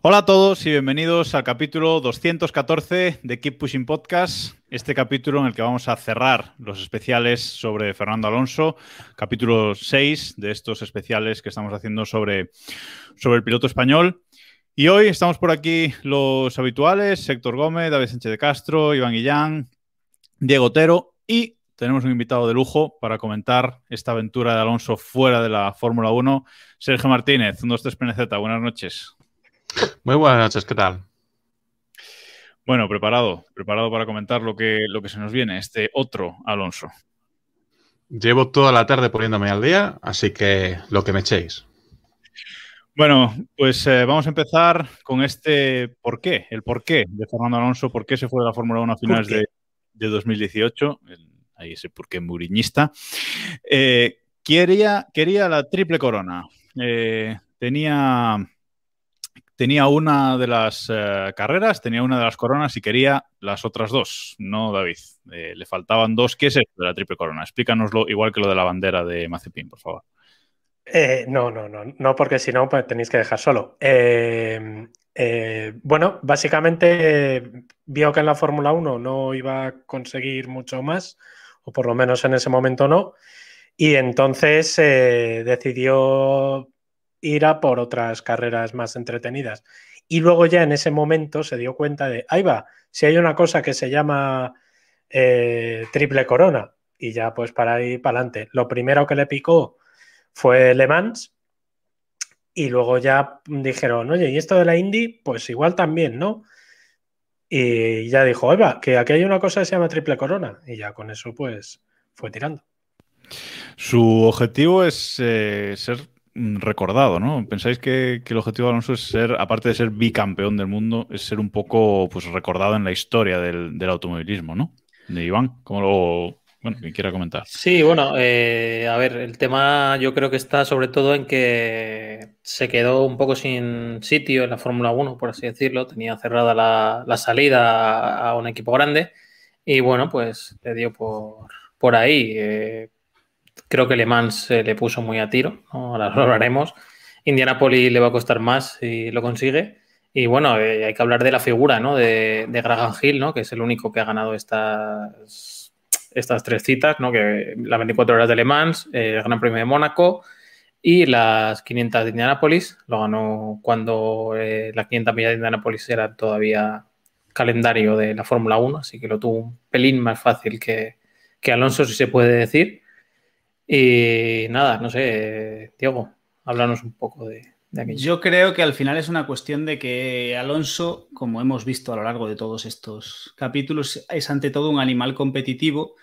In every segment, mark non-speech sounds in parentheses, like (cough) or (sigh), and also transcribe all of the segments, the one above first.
Hola a todos y bienvenidos al capítulo 214 de Keep Pushing Podcast. Este capítulo en el que vamos a cerrar los especiales sobre Fernando Alonso, capítulo 6 de estos especiales que estamos haciendo sobre, sobre el piloto español. Y hoy estamos por aquí los habituales, Héctor Gómez, David Sánchez de Castro, Iván Guillán, Diego Otero y tenemos un invitado de lujo para comentar esta aventura de Alonso fuera de la Fórmula 1, Sergio Martínez, 123 PNZ. Buenas noches. Muy buenas noches, ¿qué tal? Bueno, preparado, preparado para comentar lo que, lo que se nos viene, este otro Alonso. Llevo toda la tarde poniéndome al día, así que lo que me echéis. Bueno, pues eh, vamos a empezar con este por qué, el por qué de Fernando Alonso, por qué se fue de la Fórmula 1 a finales de, de 2018, el- ahí ese por qué muriñista. Eh, quería, quería la triple corona. Eh, tenía, tenía una de las eh, carreras, tenía una de las coronas y quería las otras dos, ¿no, David? Le faltaban dos. ¿Qué es esto de la triple corona? Explícanoslo igual que lo de la bandera de Mazepin, por favor. No, no, no, no, porque si no, pues tenéis que dejar solo. Bueno, básicamente vio que en la Fórmula 1 no iba a conseguir mucho más, o por lo menos en ese momento no, y entonces eh, decidió ir a por otras carreras más entretenidas. Y luego ya en ese momento se dio cuenta de, ahí va, si hay una cosa que se llama eh, triple corona, y ya pues para ahí para adelante. Lo primero que le picó fue Le Mans. Y luego ya dijeron, oye, ¿y esto de la Indy? Pues igual también, ¿no? Y ya dijo, oiga, que aquí hay una cosa que se llama triple corona. Y ya con eso, pues, fue tirando. Su objetivo es eh, ser recordado, ¿no? ¿Pensáis que, el objetivo de Alonso es ser, aparte de ser bicampeón del mundo, es ser un poco pues, recordado en la historia del, del automovilismo, ¿no? De Iván, como lo. Bueno, quien quiera comentar. Sí, bueno, eh, a ver, el tema yo creo que está sobre todo en que se quedó un poco sin sitio en la Fórmula 1, por así decirlo. Tenía cerrada la, la salida a, a un equipo grande y bueno, pues le dio por, por ahí. Eh, creo que Le Mans se le puso muy a tiro, ¿no? ahora lo hablaremos. Indianapolis le va a costar más si lo consigue. Y bueno, eh, hay que hablar de la figura ¿no? de, de Graham Hill, ¿no? que es el único que ha ganado estas estas tres citas, ¿no? que las 24 horas de Le Mans, eh, el Gran Premio de Mónaco y las 500 de Indianápolis. Lo ganó cuando eh, las 500 millas de Indianápolis era todavía calendario de la Fórmula 1, así que lo tuvo un pelín más fácil que, que Alonso, si se puede decir. Y nada, no sé, Diego, háblanos un poco de, Yo creo que al final es una cuestión de que Alonso, como hemos visto a lo largo de todos estos capítulos, es ante todo un animal competitivo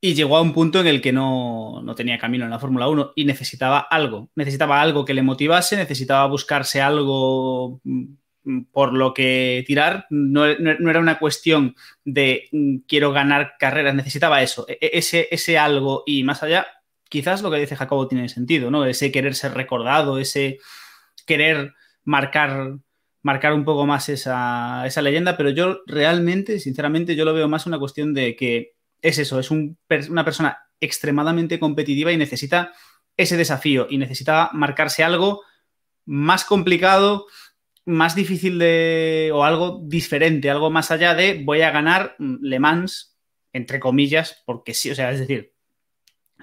y llegó a un punto en el que no, no tenía camino en la Fórmula 1 y necesitaba algo, necesitaba algo que le motivase, necesitaba buscarse algo mm, por lo que tirar, no, no- no era una cuestión de mm, quiero ganar carreras, necesitaba eso, e- e- ese, ese algo y más allá, quizás lo que dice Jacobo tiene sentido, ¿no? Ese querer ser recordado, ese querer marcar, marcar un poco más esa, esa leyenda, pero yo realmente, sinceramente, yo lo veo más una cuestión de que es eso, es una persona extremadamente competitiva y necesita ese desafío y necesita marcarse algo más complicado, más difícil de, o algo diferente, algo más allá de voy a ganar Le Mans, entre comillas, porque sí, o sea, es decir,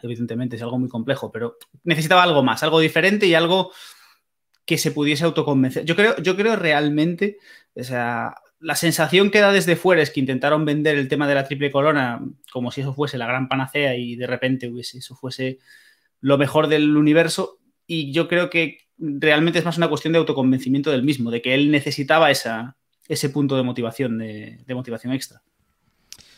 evidentemente es algo muy complejo, pero necesitaba algo más, algo diferente y algo que se pudiese autoconvencer. Yo creo, yo creo realmente, o sea, la sensación que da desde fuera es que intentaron vender el tema de la triple corona como si eso fuese la gran panacea y de repente hubiese, eso fuese lo mejor del universo. Y yo creo que realmente es más una cuestión de autoconvencimiento del mismo, de que él necesitaba esa, ese punto de motivación, de, motivación extra.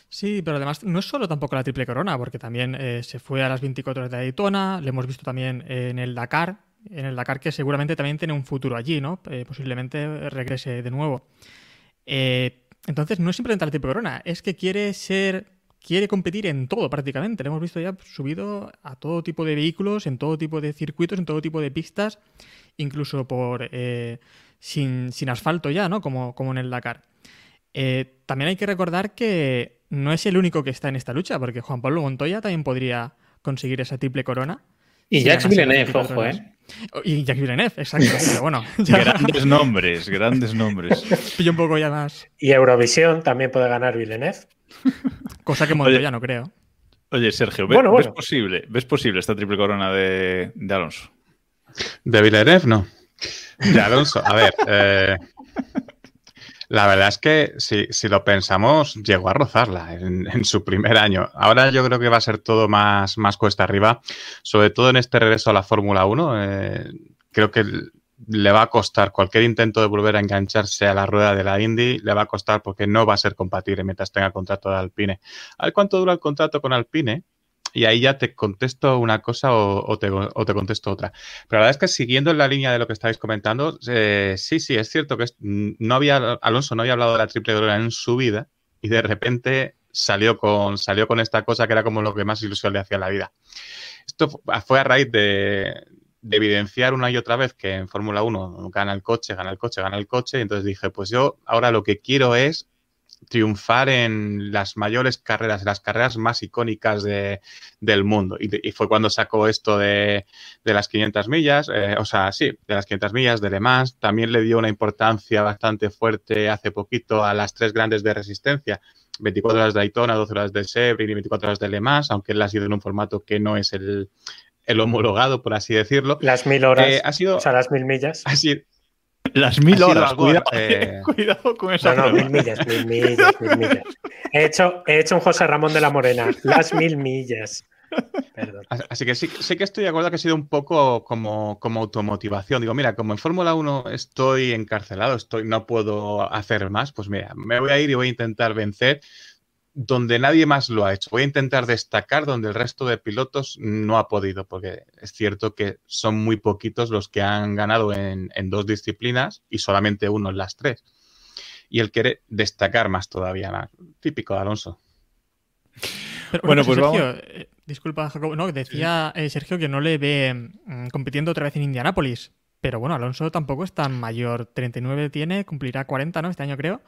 Sí, pero además no es solo tampoco la triple corona, porque también eh, se fue a las 24 horas de Daytona, le hemos visto también en el Dakar, en el Dakar que seguramente también tiene un futuro allí, ¿no? Eh, posiblemente regrese de nuevo. Eh, entonces no es simplemente la triple corona, es que quiere ser, quiere competir en todo prácticamente. Le hemos visto ya subido a todo tipo de vehículos, en todo tipo de circuitos, en todo tipo de pistas, incluso por sin, sin, asfalto ya, ¿no? Como, como en el Dakar. también hay que recordar que no es el único que está en esta lucha, porque Juan Pablo Montoya también podría conseguir esa triple corona. Y Jacques Villeneuve, ojo, ¿eh? Y Jacques Villeneuve, exacto. (laughs) Pero bueno, Grandes nombres, grandes nombres. Pillo un poco ya más. Y Eurovisión también puede ganar Villeneuve. Cosa que Montoya no creo. Oye, Sergio, ¿ves, posible, ¿ves posible esta triple corona de, de Alonso? De Villeneuve, no. De Alonso, a ver. Eh, la verdad es que si, si lo pensamos, llegó a rozarla (laughs) en, su primer año. Ahora yo creo que va a ser todo más, más cuesta arriba, sobre todo en este regreso a la Fórmula 1. Eh, creo que le va a costar cualquier intento de volver a engancharse a la rueda de la Indy, le va a costar porque no va a ser compatible mientras tenga contrato de Alpine. A ver cuánto dura el contrato con Alpine y ahí ya te contesto una cosa o, te, contesto otra. Pero la verdad es que siguiendo en la línea de lo que estáis comentando, eh, sí, sí, es cierto que no había, Alonso no había hablado de la triple corona en su vida y de repente salió con, salió con esta cosa que era como lo que más ilusión le hacía a la vida. Esto fue a raíz de, de evidenciar una y otra vez que en Fórmula 1 gana el coche, gana el coche, gana el coche. Y entonces dije, pues yo ahora lo que quiero es triunfar en las mayores carreras, las carreras más icónicas de, del mundo. Y, fue cuando sacó esto de, de las 500 millas, eh, o sea, sí, de las 500 millas, de Le Mans. También le dio una importancia bastante fuerte hace poquito a las tres grandes de resistencia. 24 horas de Daytona, 12 horas de Sebring y 24 horas de Le Mans, aunque él ha sido en un formato que no es el, el homologado, por así decirlo. Las mil horas, eh, ha sido, o sea, las mil millas. Ha las mil horas, cuidado, eh, (laughs) cuidado, con esa. No, no, mil millas, mil millas, mil millas. He hecho, he hecho un José Ramón de la Morena, las mil millas. Perdón. Así que sí, sé que estoy de acuerdo que ha sido un poco como, como automotivación. Digo, mira, como en Fórmula 1 estoy encarcelado, estoy, no puedo hacer más, pues mira, me voy a ir y voy a intentar vencer donde nadie más lo ha hecho. Voy a intentar destacar donde el resto de pilotos no ha podido, porque es cierto que son muy poquitos los que han ganado en, dos disciplinas y solamente uno en las tres. Y él quiere destacar más todavía, típico de Alonso. bueno, pues Sergio, eh, disculpa, Jacob, no, decía eh, Sergio que no le ve mm, compitiendo otra vez en Indianápolis. Pero bueno, Alonso tampoco es tan mayor. 39 tiene, cumplirá 40, ¿no? Este año creo.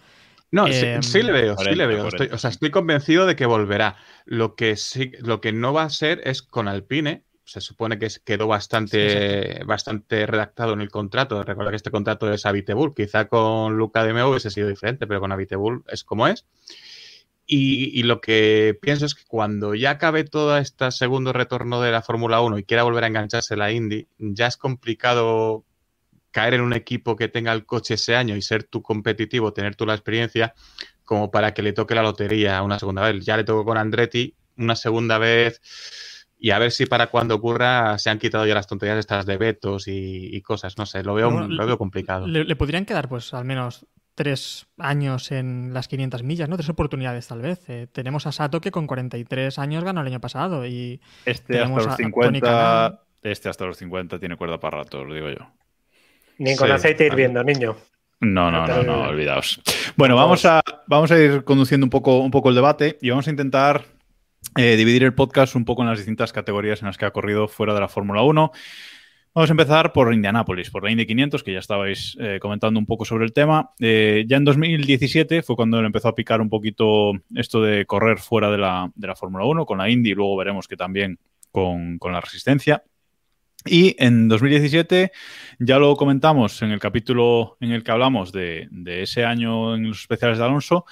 No, sí, em, le veo, sí le veo. Estoy, o sea, estoy convencido de que volverá. Lo que sí, lo que no va a ser es con Alpine. Se supone que quedó bastante, bastante redactado en el contrato. Recuerda que este contrato es Habitebul. Quizá con Luca de Meo hubiese sido diferente, pero con Habitebul es como es. Y, y, lo que pienso es que cuando ya acabe todo este segundo retorno de la Fórmula 1 y quiera volver a engancharse la Indy, ya es complicado caer en un equipo que tenga el coche ese año y ser tú competitivo, tener tú la experiencia, como para que le toque la lotería una segunda vez. Ya le tocó con Andretti una segunda vez y a ver si para cuando ocurra se han quitado ya las tonterías estas de vetos y, cosas. No sé, lo veo, lo veo complicado. Le, podrían quedar pues al menos tres años en las 500 millas, ¿no? Tres oportunidades tal vez. Eh, tenemos a Sato que con 43 años ganó el año pasado y este hasta los 50 este hasta los 50 tiene cuerda para rato, lo digo yo. Ni con aceite hirviendo, niño. No, no, no, no, olvidaos. Bueno, vamos a, vamos a ir conduciendo un poco, un poco el debate y vamos a intentar eh, dividir el podcast un poco en las distintas categorías en las que ha corrido fuera de la Fórmula 1. Vamos a empezar por Indianápolis, por la Indy 500, que ya estabais eh, comentando un poco sobre el tema. Eh, ya en 2017 fue cuando empezó a picar un poquito esto de correr fuera de la, de la Fórmula 1 con la Indy y luego veremos que también con, con la resistencia. Y en 2017 ya lo comentamos en el capítulo en el que hablamos de, ese año en los especiales de Alonso,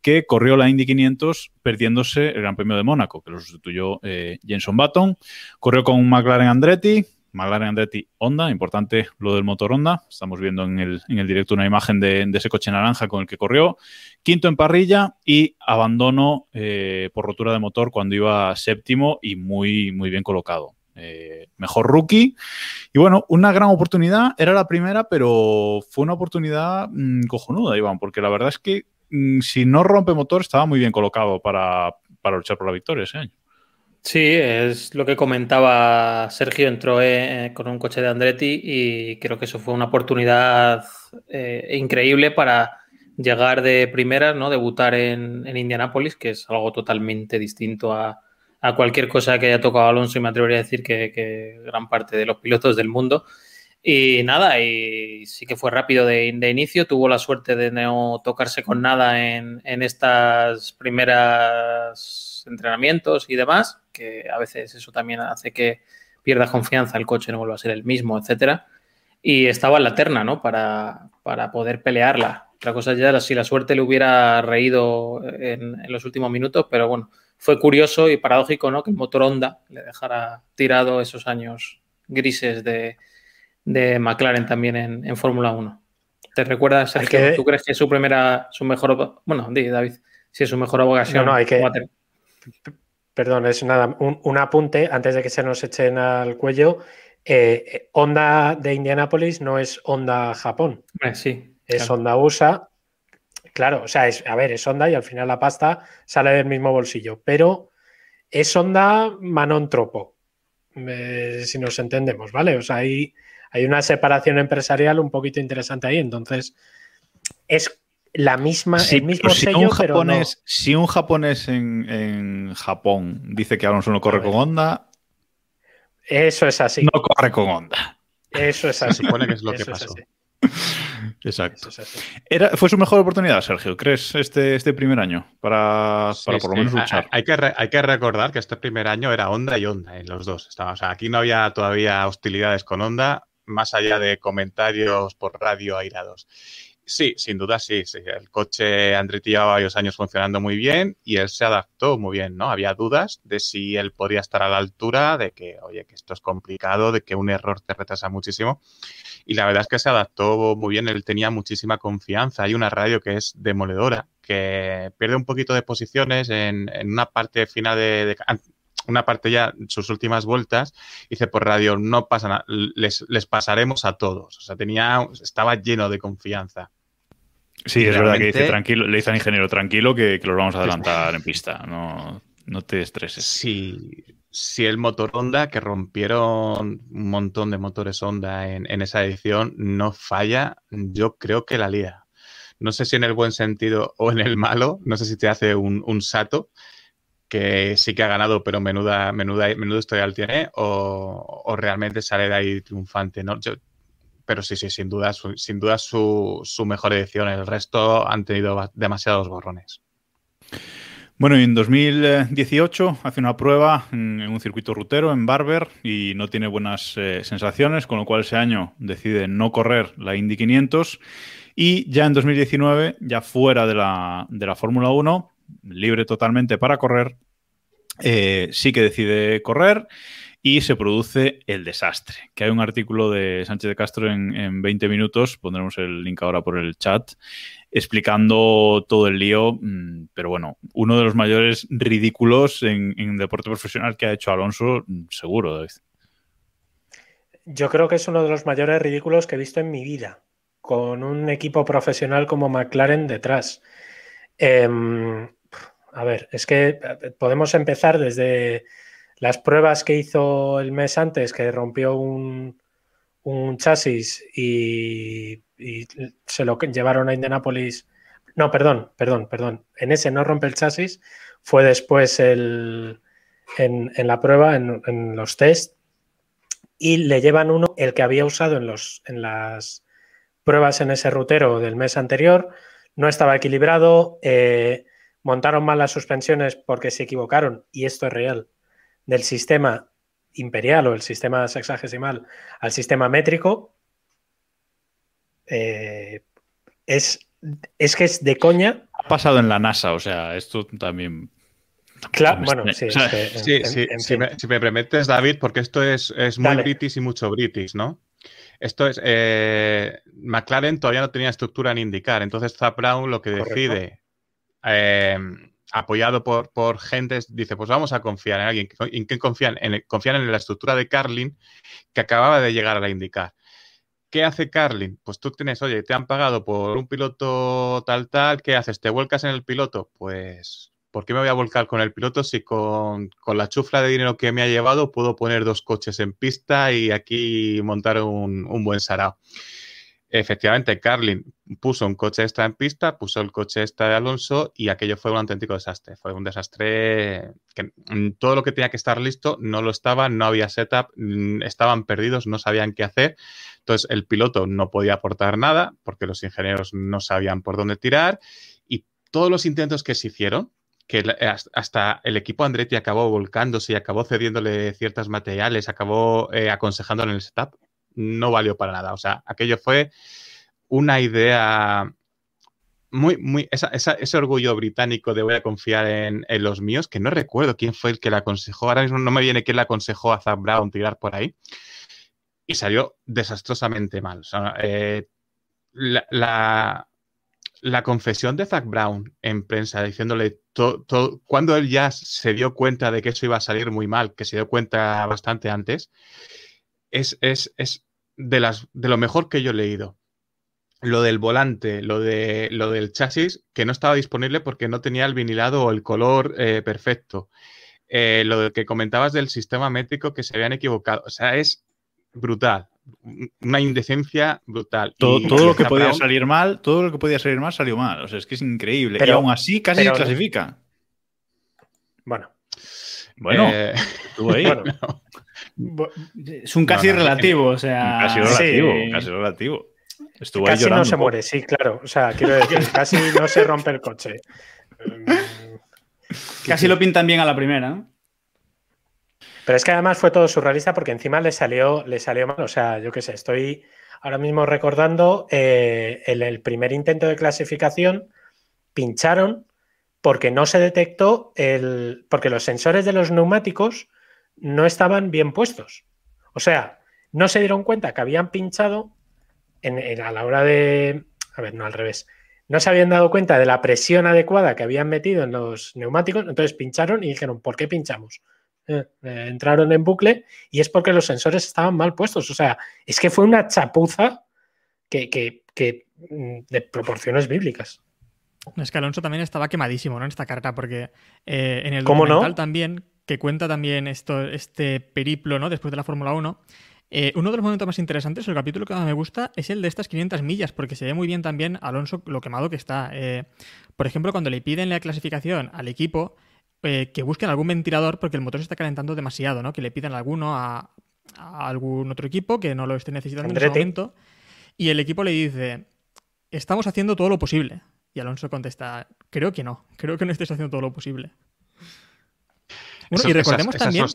que corrió la Indy 500 perdiéndose el Gran Premio de Mónaco, que lo sustituyó eh, Jenson Button. Corrió con McLaren Andretti, McLaren Andretti Honda, importante lo del motor Honda. Estamos viendo en el, directo una imagen de, ese coche naranja con el que corrió. Quinto en parrilla y abandono eh, por rotura de motor cuando iba séptimo y muy, muy bien colocado. Eh, mejor rookie. Y bueno, una gran oportunidad, era la primera, pero fue una oportunidad mm, cojonuda, Iván, porque la verdad es que mm, si no rompe motor, estaba muy bien colocado para, para luchar por la victoria ese año. Sí, es lo que comentaba Sergio, entró eh, con un coche de Andretti y creo que eso fue una oportunidad eh, increíble para llegar de primera, ¿no? debutar en, en Indianápolis, que es algo totalmente distinto a, a, cualquier cosa que haya tocado Alonso y me atrevería a decir que, gran parte de los pilotos del mundo. Y nada, y sí que fue rápido de, de inicio, tuvo la suerte de no tocarse con nada en, en estas primeras entrenamientos y demás, que a veces eso también hace que pierda confianza, el coche no vuelva a ser el mismo, etcétera. Y estaba en la terna, ¿no? Para, para poder pelearla. Otra cosa ya era si la suerte le hubiera reído en, los últimos minutos, pero bueno, fue curioso y paradójico, ¿no? Que el motor Honda le dejara tirado esos años grises de, de McLaren también en, en Fórmula 1. ¿Te recuerdas, Sergio? Que... ¿Tú crees que es su primera, su mejor, bueno, di, David, si es su mejor abogación? No, no, hay que, Perdón, es nada, un, un, apunte antes de que se nos echen al cuello. Eh, Honda de Indianápolis no es Honda Japón. Eh, sí. Es claro. Honda USA. Claro, o sea, es, a ver, es Honda y al final la pasta sale del mismo bolsillo, pero es Honda Manon Tropo, eh, si nos entendemos, ¿vale? O sea, hay, hay una separación empresarial un poquito interesante ahí. Entonces, es la misma, sí, el mismo si sello, un japonés, no. Si un japonés en, en, Japón dice que Alonso no corre con Honda. Eso es así. No corre con Honda. Eso es así. Se supone que es lo que pasó. Exacto. Era, ¿Fue su mejor oportunidad, Sergio? ¿Crees este, este primer año para, sí, para por lo menos luchar? Hay que, re, hay que recordar que este primer año era Honda y Honda en los dos. Estaba, o sea, aquí no había todavía hostilidades con Honda, más allá de comentarios por radio airados. Sí, sin duda sí, sí. El coche Andretti llevaba varios años funcionando muy bien y él se adaptó muy bien, ¿no? Había dudas de si él podría estar a la altura, de que, oye, que esto es complicado, de que un error te retrasa muchísimo. Y la verdad es que se adaptó muy bien, él tenía muchísima confianza. Hay una radio que es demoledora, que pierde un poquito de posiciones en, en una parte final de, de una parte ya, sus últimas vueltas, dice por radio, no pasa nada, les, les, pasaremos a todos. O sea, tenía, estaba lleno de confianza. Sí, es verdad que dice tranquilo, le dice al ingeniero tranquilo que, que los vamos a adelantar en pista. No, no te estreses. Sí, si el motor Honda, que rompieron un montón de motores Honda en, en, esa edición, no falla, yo creo que la lía. No sé si en el buen sentido o en el malo, no sé si te hace un, un sato, que sí que ha ganado, pero menuda, menuda, menudo historial tiene, o, o, realmente sale de ahí triunfante, ¿no? Yo, pero sí, sí, sin duda, su, sin duda su, su, mejor edición. El resto han tenido demasiados borrones. Bueno, en 2018 hace una prueba en, un circuito rutero en Barber y no tiene buenas eh, sensaciones, con lo cual ese año decide no correr la Indy 500 y ya en 2019, ya fuera de la, de la Fórmula 1, libre totalmente para correr, eh, sí que decide correr y se produce el desastre. Que hay un artículo de Sánchez de Castro en, en, 20 minutos, pondremos el link ahora por el chat, explicando todo el lío, mm, pero bueno, uno de los mayores ridículos en, deporte profesional que ha hecho Alonso, mm, seguro, David. Yo creo que es uno de los mayores ridículos que he visto en mi vida, con un equipo profesional como McLaren detrás. Eh, a ver, es que podemos empezar desde las pruebas que hizo el mes antes, que rompió un, un chasis y, se lo llevaron a Indianapolis. No, perdón, perdón, perdón. En ese no rompe el chasis, fue después el, en, en la prueba, en, en, los test, y le llevan uno, el que había usado en, los, en las pruebas en ese rutero del mes anterior, no estaba equilibrado. Eh, montaron mal las suspensiones porque se equivocaron, y esto es real, del sistema imperial o el sistema sexagesimal al sistema métrico, eh, es, es que es de coña. Ha pasado en la NASA, o sea, esto también Claro, bueno, sí. Sí, en, sí en, en si, me, si, me, permites, David, porque esto es, es muy Dale. british y mucho british, ¿no? Esto es. Eh, McLaren todavía no tenía estructura en indicar, entonces Zap Brown lo que Correcto. decide eh, apoyado por, por gentes, dice, pues vamos a confiar en alguien. ¿En quién confían? En, confían en la estructura de Carlin que acababa de llegar a la indicar. ¿qué hace Carlin? Pues tú tienes, oye, te han pagado por un piloto tal, tal, ¿qué haces? ¿Te vuelcas en el piloto? Pues, ¿por qué me voy a volcar con el piloto si con, la chufla de dinero que me ha llevado puedo poner dos coches en pista y aquí montar un, un buen sarao? Efectivamente, Carlin puso un coche extra en pista, puso el coche extra de Alonso y aquello fue un auténtico desastre. Fue un desastre que todo lo que tenía que estar listo no lo estaba, no había setup, estaban perdidos, no sabían qué hacer. Entonces el piloto no podía aportar nada porque los ingenieros no sabían por dónde tirar y todos los intentos que se hicieron, que hasta el equipo Andretti acabó volcándose y acabó cediéndole ciertos materiales, acabó eh, aconsejándole en el setup, no valió para nada. O sea, aquello fue una idea muy, muy, ese orgullo británico de voy a confiar en, los míos, que no recuerdo quién fue el que le aconsejó, ahora mismo no me viene quién le aconsejó a Zach Brown tirar por ahí, y salió desastrosamente mal. Eh, la, la, confesión de Zach Brown en prensa diciéndole cuando él ya se dio cuenta de que eso iba a salir muy mal, que se dio cuenta bastante antes, es, es, es de, las, de lo mejor que yo he leído. Lo del volante, lo, de, lo del chasis, que no estaba disponible porque no tenía el vinilado o el color eh, perfecto. Eh, lo que comentabas del sistema métrico que se habían equivocado. O sea, es brutal. Una indecencia brutal. Todo, todo lo que podía salir mal, todo lo que podía salir mal salió mal. O sea, es que es increíble. y aún así casi se clasifica. Bueno. Bueno, eh, ahí. (laughs) (laughs) Es un casi relativo, o sea. Casi relativo, casi relativo. Estuvo casi no se muere, sí, claro. O sea, quiero decir, (laughs) casi no se rompe el coche. (laughs) casi lo pintan bien a la primera. Pero es que además fue todo surrealista porque encima le salió, le salió mal. O sea, yo qué sé, estoy ahora mismo recordando eh, el, primer intento de clasificación, pincharon porque no se detectó el. porque los sensores de los neumáticos no estaban bien puestos. O sea, no se dieron cuenta que habían pinchado en, a la hora de... A ver, no al revés. No se habían dado cuenta de la presión adecuada que habían metido en los neumáticos, entonces pincharon y dijeron, ¿por qué pinchamos? Eh, eh, entraron en bucle y es porque los sensores estaban mal puestos. O sea, es que fue una chapuza que, mm, de proporciones bíblicas. Es que Alonso también estaba quemadísimo ¿no? en esta carta, porque eh, en el documental también que cuenta también esto, este periplo, ¿no? Después de la Fórmula 1. Eh, uno de los momentos más interesantes, el capítulo que más me gusta, es el de estas 500 millas, porque se ve muy bien también Alonso lo quemado que está. Eh, por ejemplo, cuando le piden la clasificación al equipo, eh, que busquen algún ventilador porque el motor se está calentando demasiado, ¿no? Que le pidan alguno a, algún otro equipo que no lo esté necesitando en ese momento. Y el equipo le dice, estamos haciendo todo lo posible. Y Alonso contesta, creo que no, creo que no estés haciendo todo lo posible y recordemos también.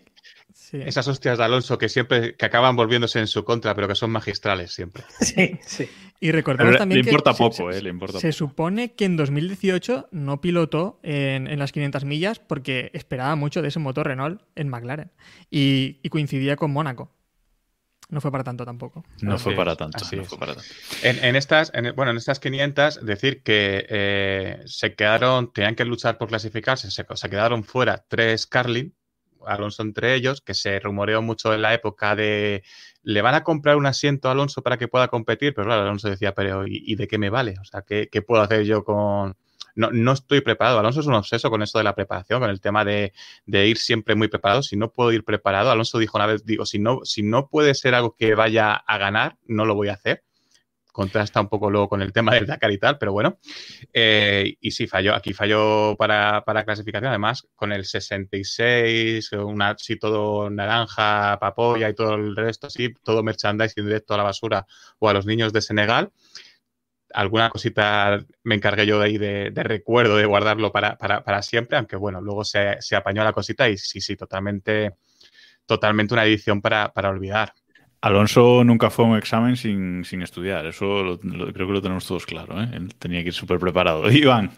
Esas, hostias de Alonso que siempre que acaban volviéndose en su contra, pero que son magistrales siempre. (laughs) Sí, sí. Y recordemos también. Le importa poco, se, eh, le importa Se supone que en 2018 no pilotó en, las 500 millas porque esperaba mucho de ese motor Renault en McLaren. Y, coincidía con Mónaco. No fue para tanto tampoco. No, fue, para tanto, En, estas, bueno, en estas 500, decir que eh, se quedaron, tenían que luchar por clasificarse, se, se, quedaron fuera tres Carlin, Alonso entre ellos, que se rumoreó mucho en la época de le van a comprar un asiento a Alonso para que pueda competir, pero claro, Alonso decía, pero ¿y, de qué me vale? O sea, ¿qué, qué puedo hacer yo con, no, no, estoy preparado. Alonso es un obseso con esto de la preparación, con el tema de, ir siempre muy preparado. Si no puedo ir preparado, Alonso dijo una vez, digo, si no, si no puede ser algo que vaya a ganar, no lo voy a hacer. Contrasta un poco luego con el tema del Dakar y tal, pero bueno. Eh, y sí, falló. Aquí falló para, para, clasificación. Además, con el 66, una, así todo naranja, papoya y todo el resto, así, todo merchandising directo a la basura o a los niños de Senegal alguna cosita me encargué yo de ahí de, recuerdo, de guardarlo para, siempre, aunque bueno, luego se, apañó la cosita y sí, sí, totalmente, totalmente una edición para, olvidar. Alonso nunca fue a un examen sin, estudiar, eso creo que lo tenemos todos claro, ¿eh? Él tenía que ir súper preparado. (laughs) Iván.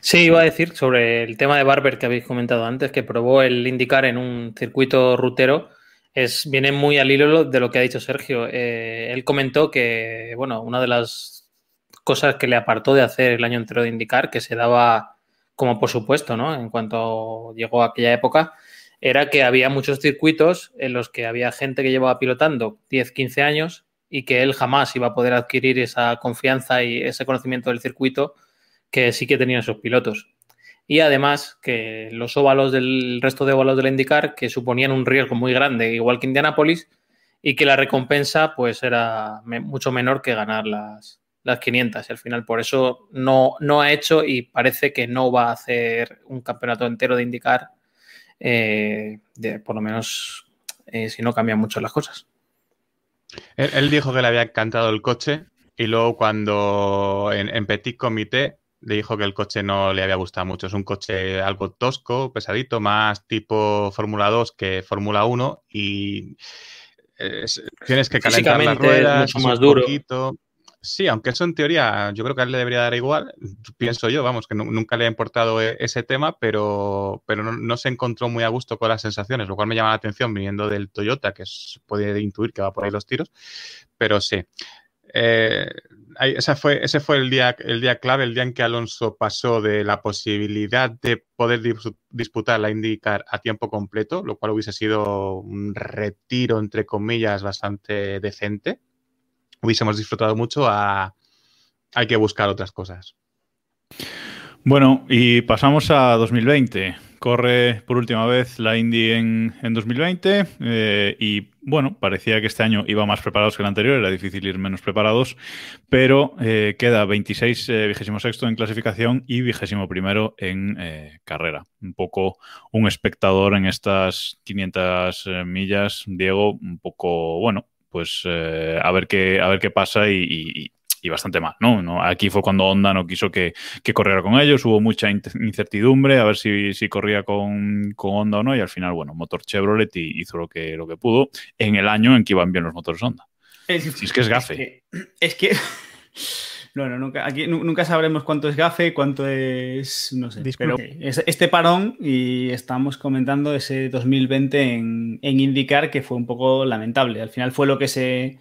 Sí, iba a decir sobre el tema de Barber que habéis comentado antes, que probó el indicar en un circuito rutero, es, viene muy al hilo de lo que ha dicho Sergio. Eh, él comentó que, bueno, una de las cosas que le apartó de hacer el año entero de indicar, que se daba como por supuesto, ¿no? En cuanto llegó a aquella época, era que había muchos circuitos en los que había gente que llevaba pilotando 10, 15 años y que él jamás iba a poder adquirir esa confianza y ese conocimiento del circuito que sí que tenían esos pilotos. Y además que los óvalos del resto de óvalos del IndyCar que suponían un riesgo muy grande, igual que Indianapolis, y que la recompensa pues era mucho menor que ganar las, las 500 y al final por eso no, no ha hecho y parece que no va a hacer un campeonato entero de IndyCar, eh, por lo menos eh, si no cambian mucho las cosas. Él, dijo que le había encantado el coche y luego cuando en, Petit Comité le dijo que el coche no le había gustado mucho. Es un coche algo tosco, pesadito, más tipo Fórmula 2 que Fórmula 1 y tienes que calentar las ruedas, más duro. Sí, aunque eso en teoría yo creo que a él le debería dar igual, pienso yo, vamos, que nunca le ha importado e, ese tema, pero, pero no, se encontró muy a gusto con las sensaciones, lo cual me llama la atención viniendo del Toyota, que se puede intuir que va por ahí los tiros, pero sí. Eh, esa fue, ese fue el día, el día clave, el día en que Alonso pasó de la posibilidad de poder disputar la IndyCar a tiempo completo, lo cual hubiese sido un retiro, entre comillas, bastante decente hubiésemos disfrutado mucho hay que buscar otras cosas. Bueno, y pasamos a 2020. Corre por última vez la Indy en, 2020 eh, y bueno, parecía que este año iba más preparados que el anterior, era difícil ir menos preparados, pero eh, queda 26, eh, vigésimo sexto en clasificación y vigésimo primero en carrera. Un poco un espectador en estas 500 millas, Diego, un poco, bueno, pues eh, a, ver qué, a ver qué pasa y, bastante mal, ¿no? Aquí fue cuando Honda no quiso que, corriera con ellos, hubo mucha incertidumbre a ver si, si corría con, con, Honda o no y al final, bueno, motor Chevrolet hizo lo que, lo que pudo en el año en que iban bien los motores Honda. Es, si es que es gafe. es que... No, no, nunca, aquí nunca sabremos cuánto es gafe, cuánto es, no sé, pero este parón y estamos comentando ese 2020 en, en indicar que fue un poco lamentable. Al final fue lo que se,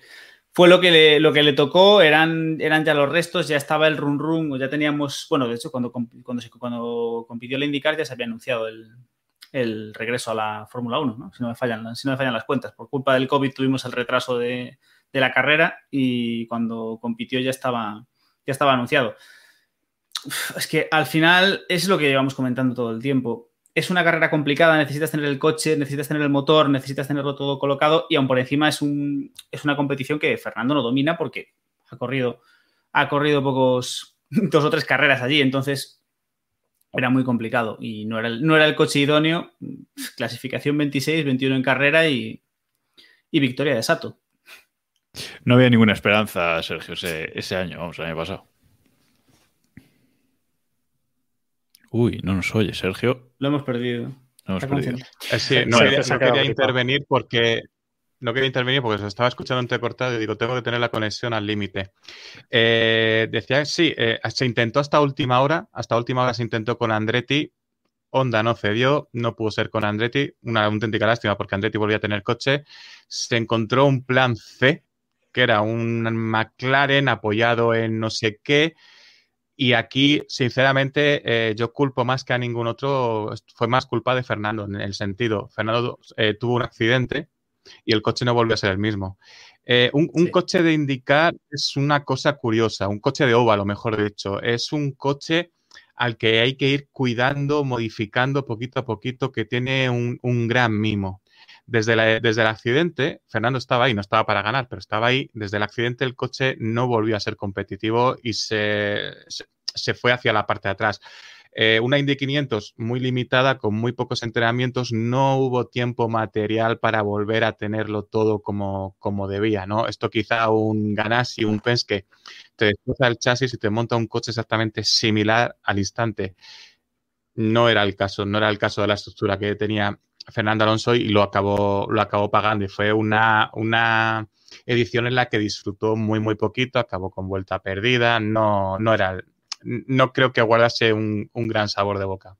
fue lo que le, lo que le tocó, eran, eran ya los restos, ya estaba el run run, ya teníamos, bueno, de hecho cuando, cuando, cuando compitió el indicar ya se había anunciado el, regreso a la Fórmula 1, ¿no? si, no me fallan, si no me fallan las cuentas. Por culpa del COVID tuvimos el retraso de, de la carrera y cuando compitió ya estaba, ya estaba anunciado. Es que al final es lo que llevamos comentando todo el tiempo. Es una carrera complicada, necesitas tener el coche, necesitas tener el motor, necesitas tenerlo todo colocado y aún por encima es, un, es una competición que Fernando no domina porque ha corrido, ha corrido pocos, (laughs) dos o tres carreras allí, entonces era muy complicado y no era el, no era el coche idóneo. Clasificación 26, 21 en carrera y, y victoria de Sato. No había ninguna esperanza, Sergio, ese, año, vamos, el año pasado. Uy, no nos oye, Sergio. Lo hemos perdido. Lo hemos perdido. Eh, no, quería intervenir porque no quería intervenir porque se estaba escuchando entrecortado y digo, tengo que tener la conexión al límite. Eh, decía, sí, eh, se intentó hasta última hora, hasta última hora se intentó con Andretti, Honda no cedió, no pudo ser con Andretti, una auténtica lástima porque Andretti volvía a tener coche, se encontró un plan C que era un McLaren apoyado en no sé qué. Y aquí, sinceramente, eh, yo culpo más que a ningún otro, fue más culpa de Fernando, en el sentido, Fernando eh, tuvo un accidente y el coche no volvió a ser el mismo. Eh, un, coche de indicar es una cosa curiosa, un coche de óvalo, mejor dicho, es un coche al que hay que ir cuidando, modificando poquito a poquito, que tiene un, un gran mimo. Desde, desde el accidente, Fernando estaba ahí, no estaba para ganar, pero estaba ahí. Desde el accidente el coche no volvió a ser competitivo y se, fue hacia la parte de atrás. Eh, una Indy 500 muy limitada, con muy pocos entrenamientos, no hubo tiempo material para volver a tenerlo todo como, como debía, ¿no? Esto quizá un Ganassi, un Penske, te destroza el chasis y te monta un coche exactamente similar al instante. No era el caso, no era el caso de la estructura que tenía Fernando Alonso y lo acabó, lo acabó pagando. Y fue una, una edición en la que disfrutó muy, muy poquito, acabó con vuelta perdida. No, no era. No creo que guardase un, gran sabor de boca.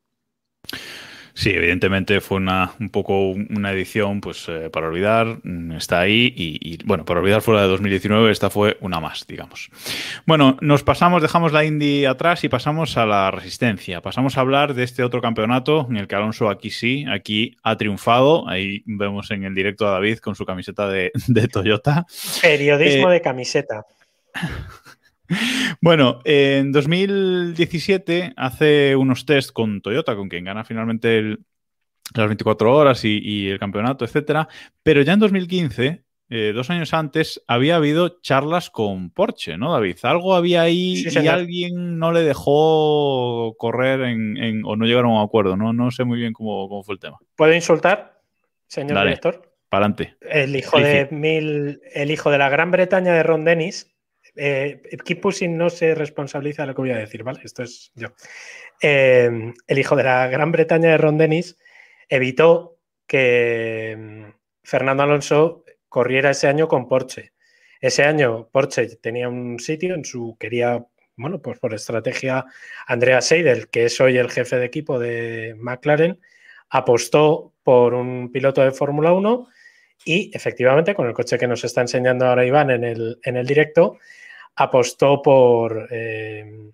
Sí, evidentemente fue una, un poco una edición pues eh, para olvidar, mm, está ahí y, bueno, para olvidar fuera de 2019, esta fue una más, digamos. Bueno, nos pasamos, dejamos la Indy atrás y pasamos a la Resistencia. Pasamos a hablar de este otro campeonato en el que Alonso aquí sí, aquí ha triunfado. Ahí vemos en el directo a David con su camiseta de, (laughs) Toyota. Periodismo eh, de camiseta. (laughs) Bueno, en 2017 hace unos test con Toyota, con quien gana finalmente las 24 horas y, el campeonato, etcétera. Pero ya en 2015, eh, dos años antes, había habido charlas con Porsche, ¿no, David? Algo había ahí y alguien no le dejó correr en, o no llegaron a un acuerdo. No, no sé muy bien cómo, fue el tema. ¿Puedo insultar, señor director? Para adelante. El hijo de mil, el hijo de la Gran Bretaña de Ron Dennis eh, Keep Pushing no se responsabiliza de lo que voy a decir, ¿vale? Esto es yo. Eh, el hijo de la Gran Bretaña de Ron Dennis evitó que mm, Fernando Alonso corriera ese año con Porsche. Ese año Porsche tenía un sitio en su, quería, bueno, pues por estrategia, Andrea Seidel, que es hoy el jefe de equipo de McLaren, apostó por un piloto de Fórmula 1 y efectivamente con el coche que nos está enseñando ahora Iván en el, en el directo, apostó por eh,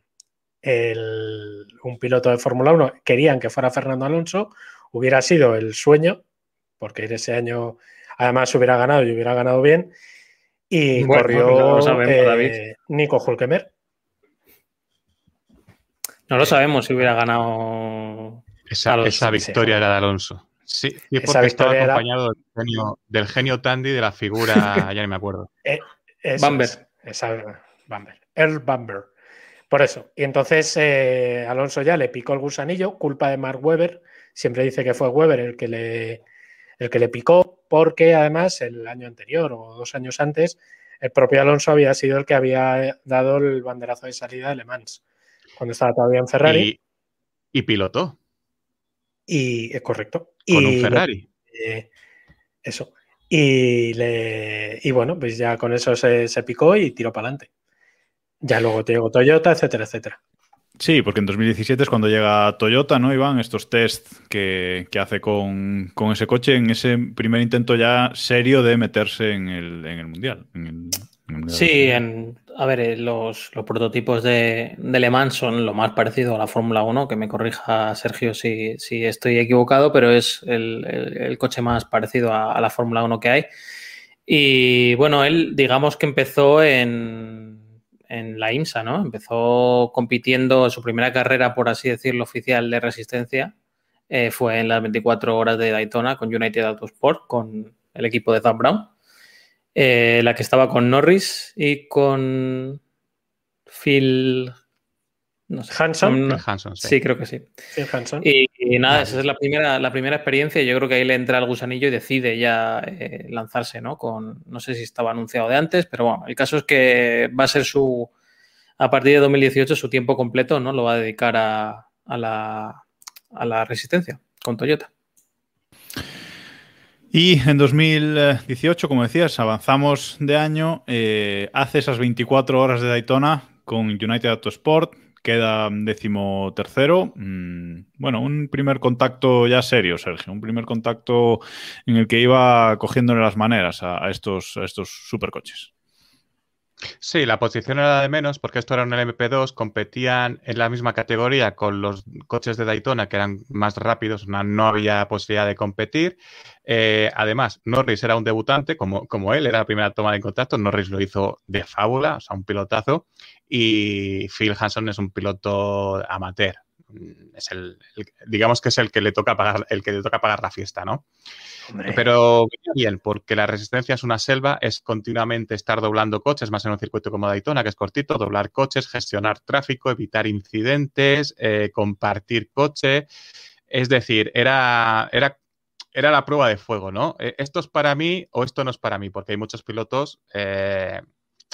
un piloto de Fórmula 1. Querían que fuera Fernando Alonso, hubiera sido el sueño, porque ese año además hubiera ganado y hubiera ganado bien. Y corrió eh, Nico Hulkemer. No lo sabemos si hubiera ganado. Esa, victoria era de Alonso. Sí, y porque estaba acompañado del, genio, del, genio, Tandy de la figura, (laughs) ya ni me acuerdo. Eh, Bamber. esa, Bamber, Earl Bamber. Por eso. Y entonces eh, Alonso ya le picó el gusanillo, culpa de Mark Webber. Siempre dice que fue Webber el que le, el que le picó, porque además el año anterior o dos años antes, el propio Alonso había sido el que había dado el banderazo de salida de Le Mans, cuando estaba todavía en Ferrari. Y, pilotó. Y es correcto. Con un Ferrari. Eh, eso. Y, le, y bueno, pues ya con eso se, se picó y tiró para adelante. Ya luego te llegó Toyota, etcétera, etcétera. Sí, porque en 2017 es cuando llega Toyota, ¿no, Iván? Estos test que, hace con, ese coche en ese primer intento ya serio de meterse en el, Mundial. sí, en, a ver, eh, los, prototipos de, de, Le Mans son lo más parecido a la Fórmula 1, que me corrija Sergio si, estoy equivocado, pero es el, coche más parecido a, a la Fórmula 1 que hay. Y bueno, él digamos que empezó en en la IMSA, ¿no? Empezó compitiendo su primera carrera, por así decirlo, oficial de resistencia. Eh, fue en las 24 horas de Daytona con United Autosport, con el equipo de Zap Brown. Eh, la que estaba con Norris y con Phil no Hanson. sí. creo que sí. Y, nada, esa es la primera, la primera experiencia. Yo creo que ahí le entra el gusanillo y decide ya eh, lanzarse, ¿no? Con, no sé si estaba anunciado de antes, pero bueno, el caso es que va a ser su, a partir de 2018, su tiempo completo, ¿no? Lo va a dedicar a, la, a la resistencia con Toyota. Y en 2018, como decías, avanzamos de año, eh, hace esas 24 horas de Daytona con United Autosport, queda décimo tercero. Mm, bueno, un primer contacto ya serio, Sergio. Un primer contacto en el que iba cogiéndole las maneras a, estos, a estos supercoches. Sí, la posición era de menos porque esto era un LMP2, competían en la misma categoría con los coches de Daytona que eran más rápidos, no, había posibilidad de competir. Eh, además, Norris era un debutante, como, como él, era la primera toma de contacto, Norris lo hizo de fábula, o sea, un pilotazo, y Phil Hanson es un piloto amateur. Es el, digamos que es el que le toca pagar, el que le toca pagar la fiesta, ¿no? Pero bien, porque la resistencia es una selva, es continuamente estar doblando coches, más en un circuito como Daytona, que es cortito, doblar coches, gestionar tráfico, evitar incidentes, eh, compartir coche. Es decir, era, era, era la prueba de fuego, ¿no? Eh, esto es para mí o esto no es para mí, porque hay muchos pilotos eh,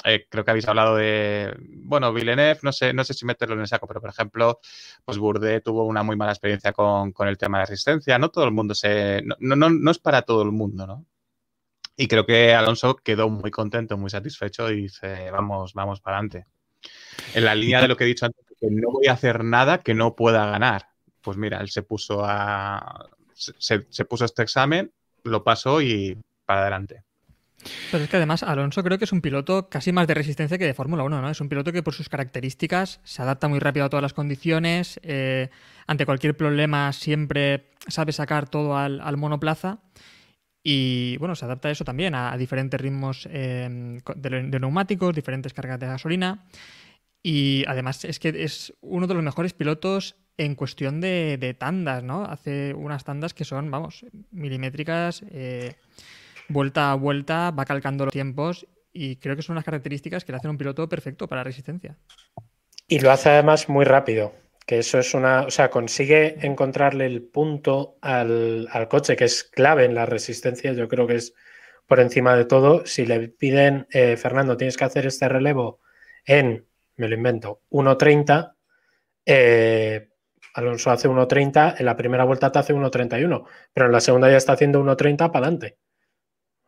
eh, creo que habéis hablado de, bueno, Villeneuve, no sé, no sé si meterlo en el saco, pero por ejemplo, pues Burde tuvo una muy mala experiencia con, el tema de resistencia, no todo el mundo se, no, no, no es para todo el mundo, ¿no? Y creo que Alonso quedó muy contento, muy satisfecho y dice, vamos, vamos para adelante. En la línea de lo que he dicho antes, que no voy a hacer nada que no pueda ganar. pues mira, él se puso a. Se, se puso este examen, lo pasó y para adelante. Pero es que además Alonso creo que es un piloto casi más de resistencia que de Fórmula 1, ¿no? Es un piloto que por sus características se adapta muy rápido a todas las condiciones, eh, ante cualquier problema siempre sabe sacar todo al, monoplaza y bueno, se adapta a eso también, a, diferentes ritmos eh, de, neumáticos, diferentes cargas de gasolina y además es que es uno de los mejores pilotos en cuestión de, tandas, ¿no? Hace unas tandas que son, vamos, milimétricas. Eh, vuelta a vuelta, va calcando los tiempos y creo que son unas características que le hacen un piloto perfecto para resistencia. Y lo hace además muy rápido, que eso es una, o sea, consigue encontrarle el punto al, coche, que es clave en la resistencia, yo creo que es por encima de todo. Si le piden, eh, Fernando, tienes que hacer este relevo en, me lo invento, 1.30, eh, Alonso hace 1.30, en la primera vuelta te hace 1.31, pero en la segunda ya está haciendo 1.30 para adelante.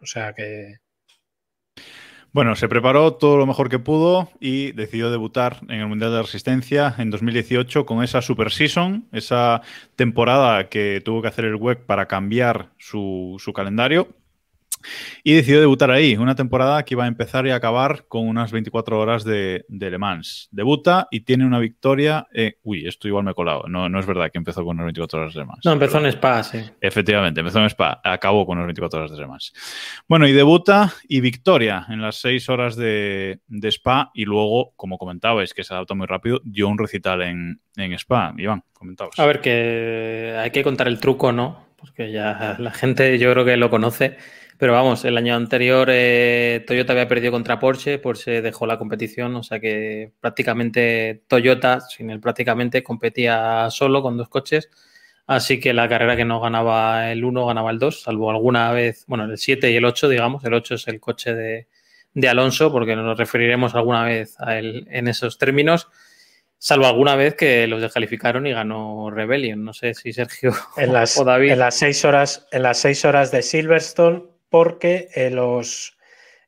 O sea que. Bueno, se preparó todo lo mejor que pudo y decidió debutar en el Mundial de Resistencia en 2018 con esa Super Season, esa temporada que tuvo que hacer el WEC para cambiar su, su calendario y decidió debutar ahí, una temporada que iba a empezar y acabar con unas 24 horas de, Le Mans. Debuta y tiene una victoria. uy, esto igual me he colado. No, no es verdad que empezó con unas 24 horas de Le Mans. No, empezó en Spa, sí. Efectivamente, empezó en Spa, acabó con unas 24 horas de Le Mans. Bueno, y debuta y victoria en las 6 horas de, Spa y luego, como comentabais, que se adapta muy rápido, dio un recital en, en Spa. Iván, comentabas. A ver, que hay que contar el truco, ¿no? Porque ya la gente yo creo que lo conoce pero vamos, el año anterior eh, Toyota había perdido contra Porsche, Porsche dejó la competición, o sea que prácticamente Toyota, sin él prácticamente, competía solo con dos coches. Así que la carrera que no ganaba el 1 ganaba el 2, salvo alguna vez, bueno, el 7 y el 8, digamos. El 8 es el coche de, de Alonso, porque nos referiremos alguna vez a él en esos términos salvo alguna vez que los descalificaron y ganó Rebellion. No sé si Sergio en las, (laughs) o David. En las seis horas, en las seis horas de Silverstone, porque eh, los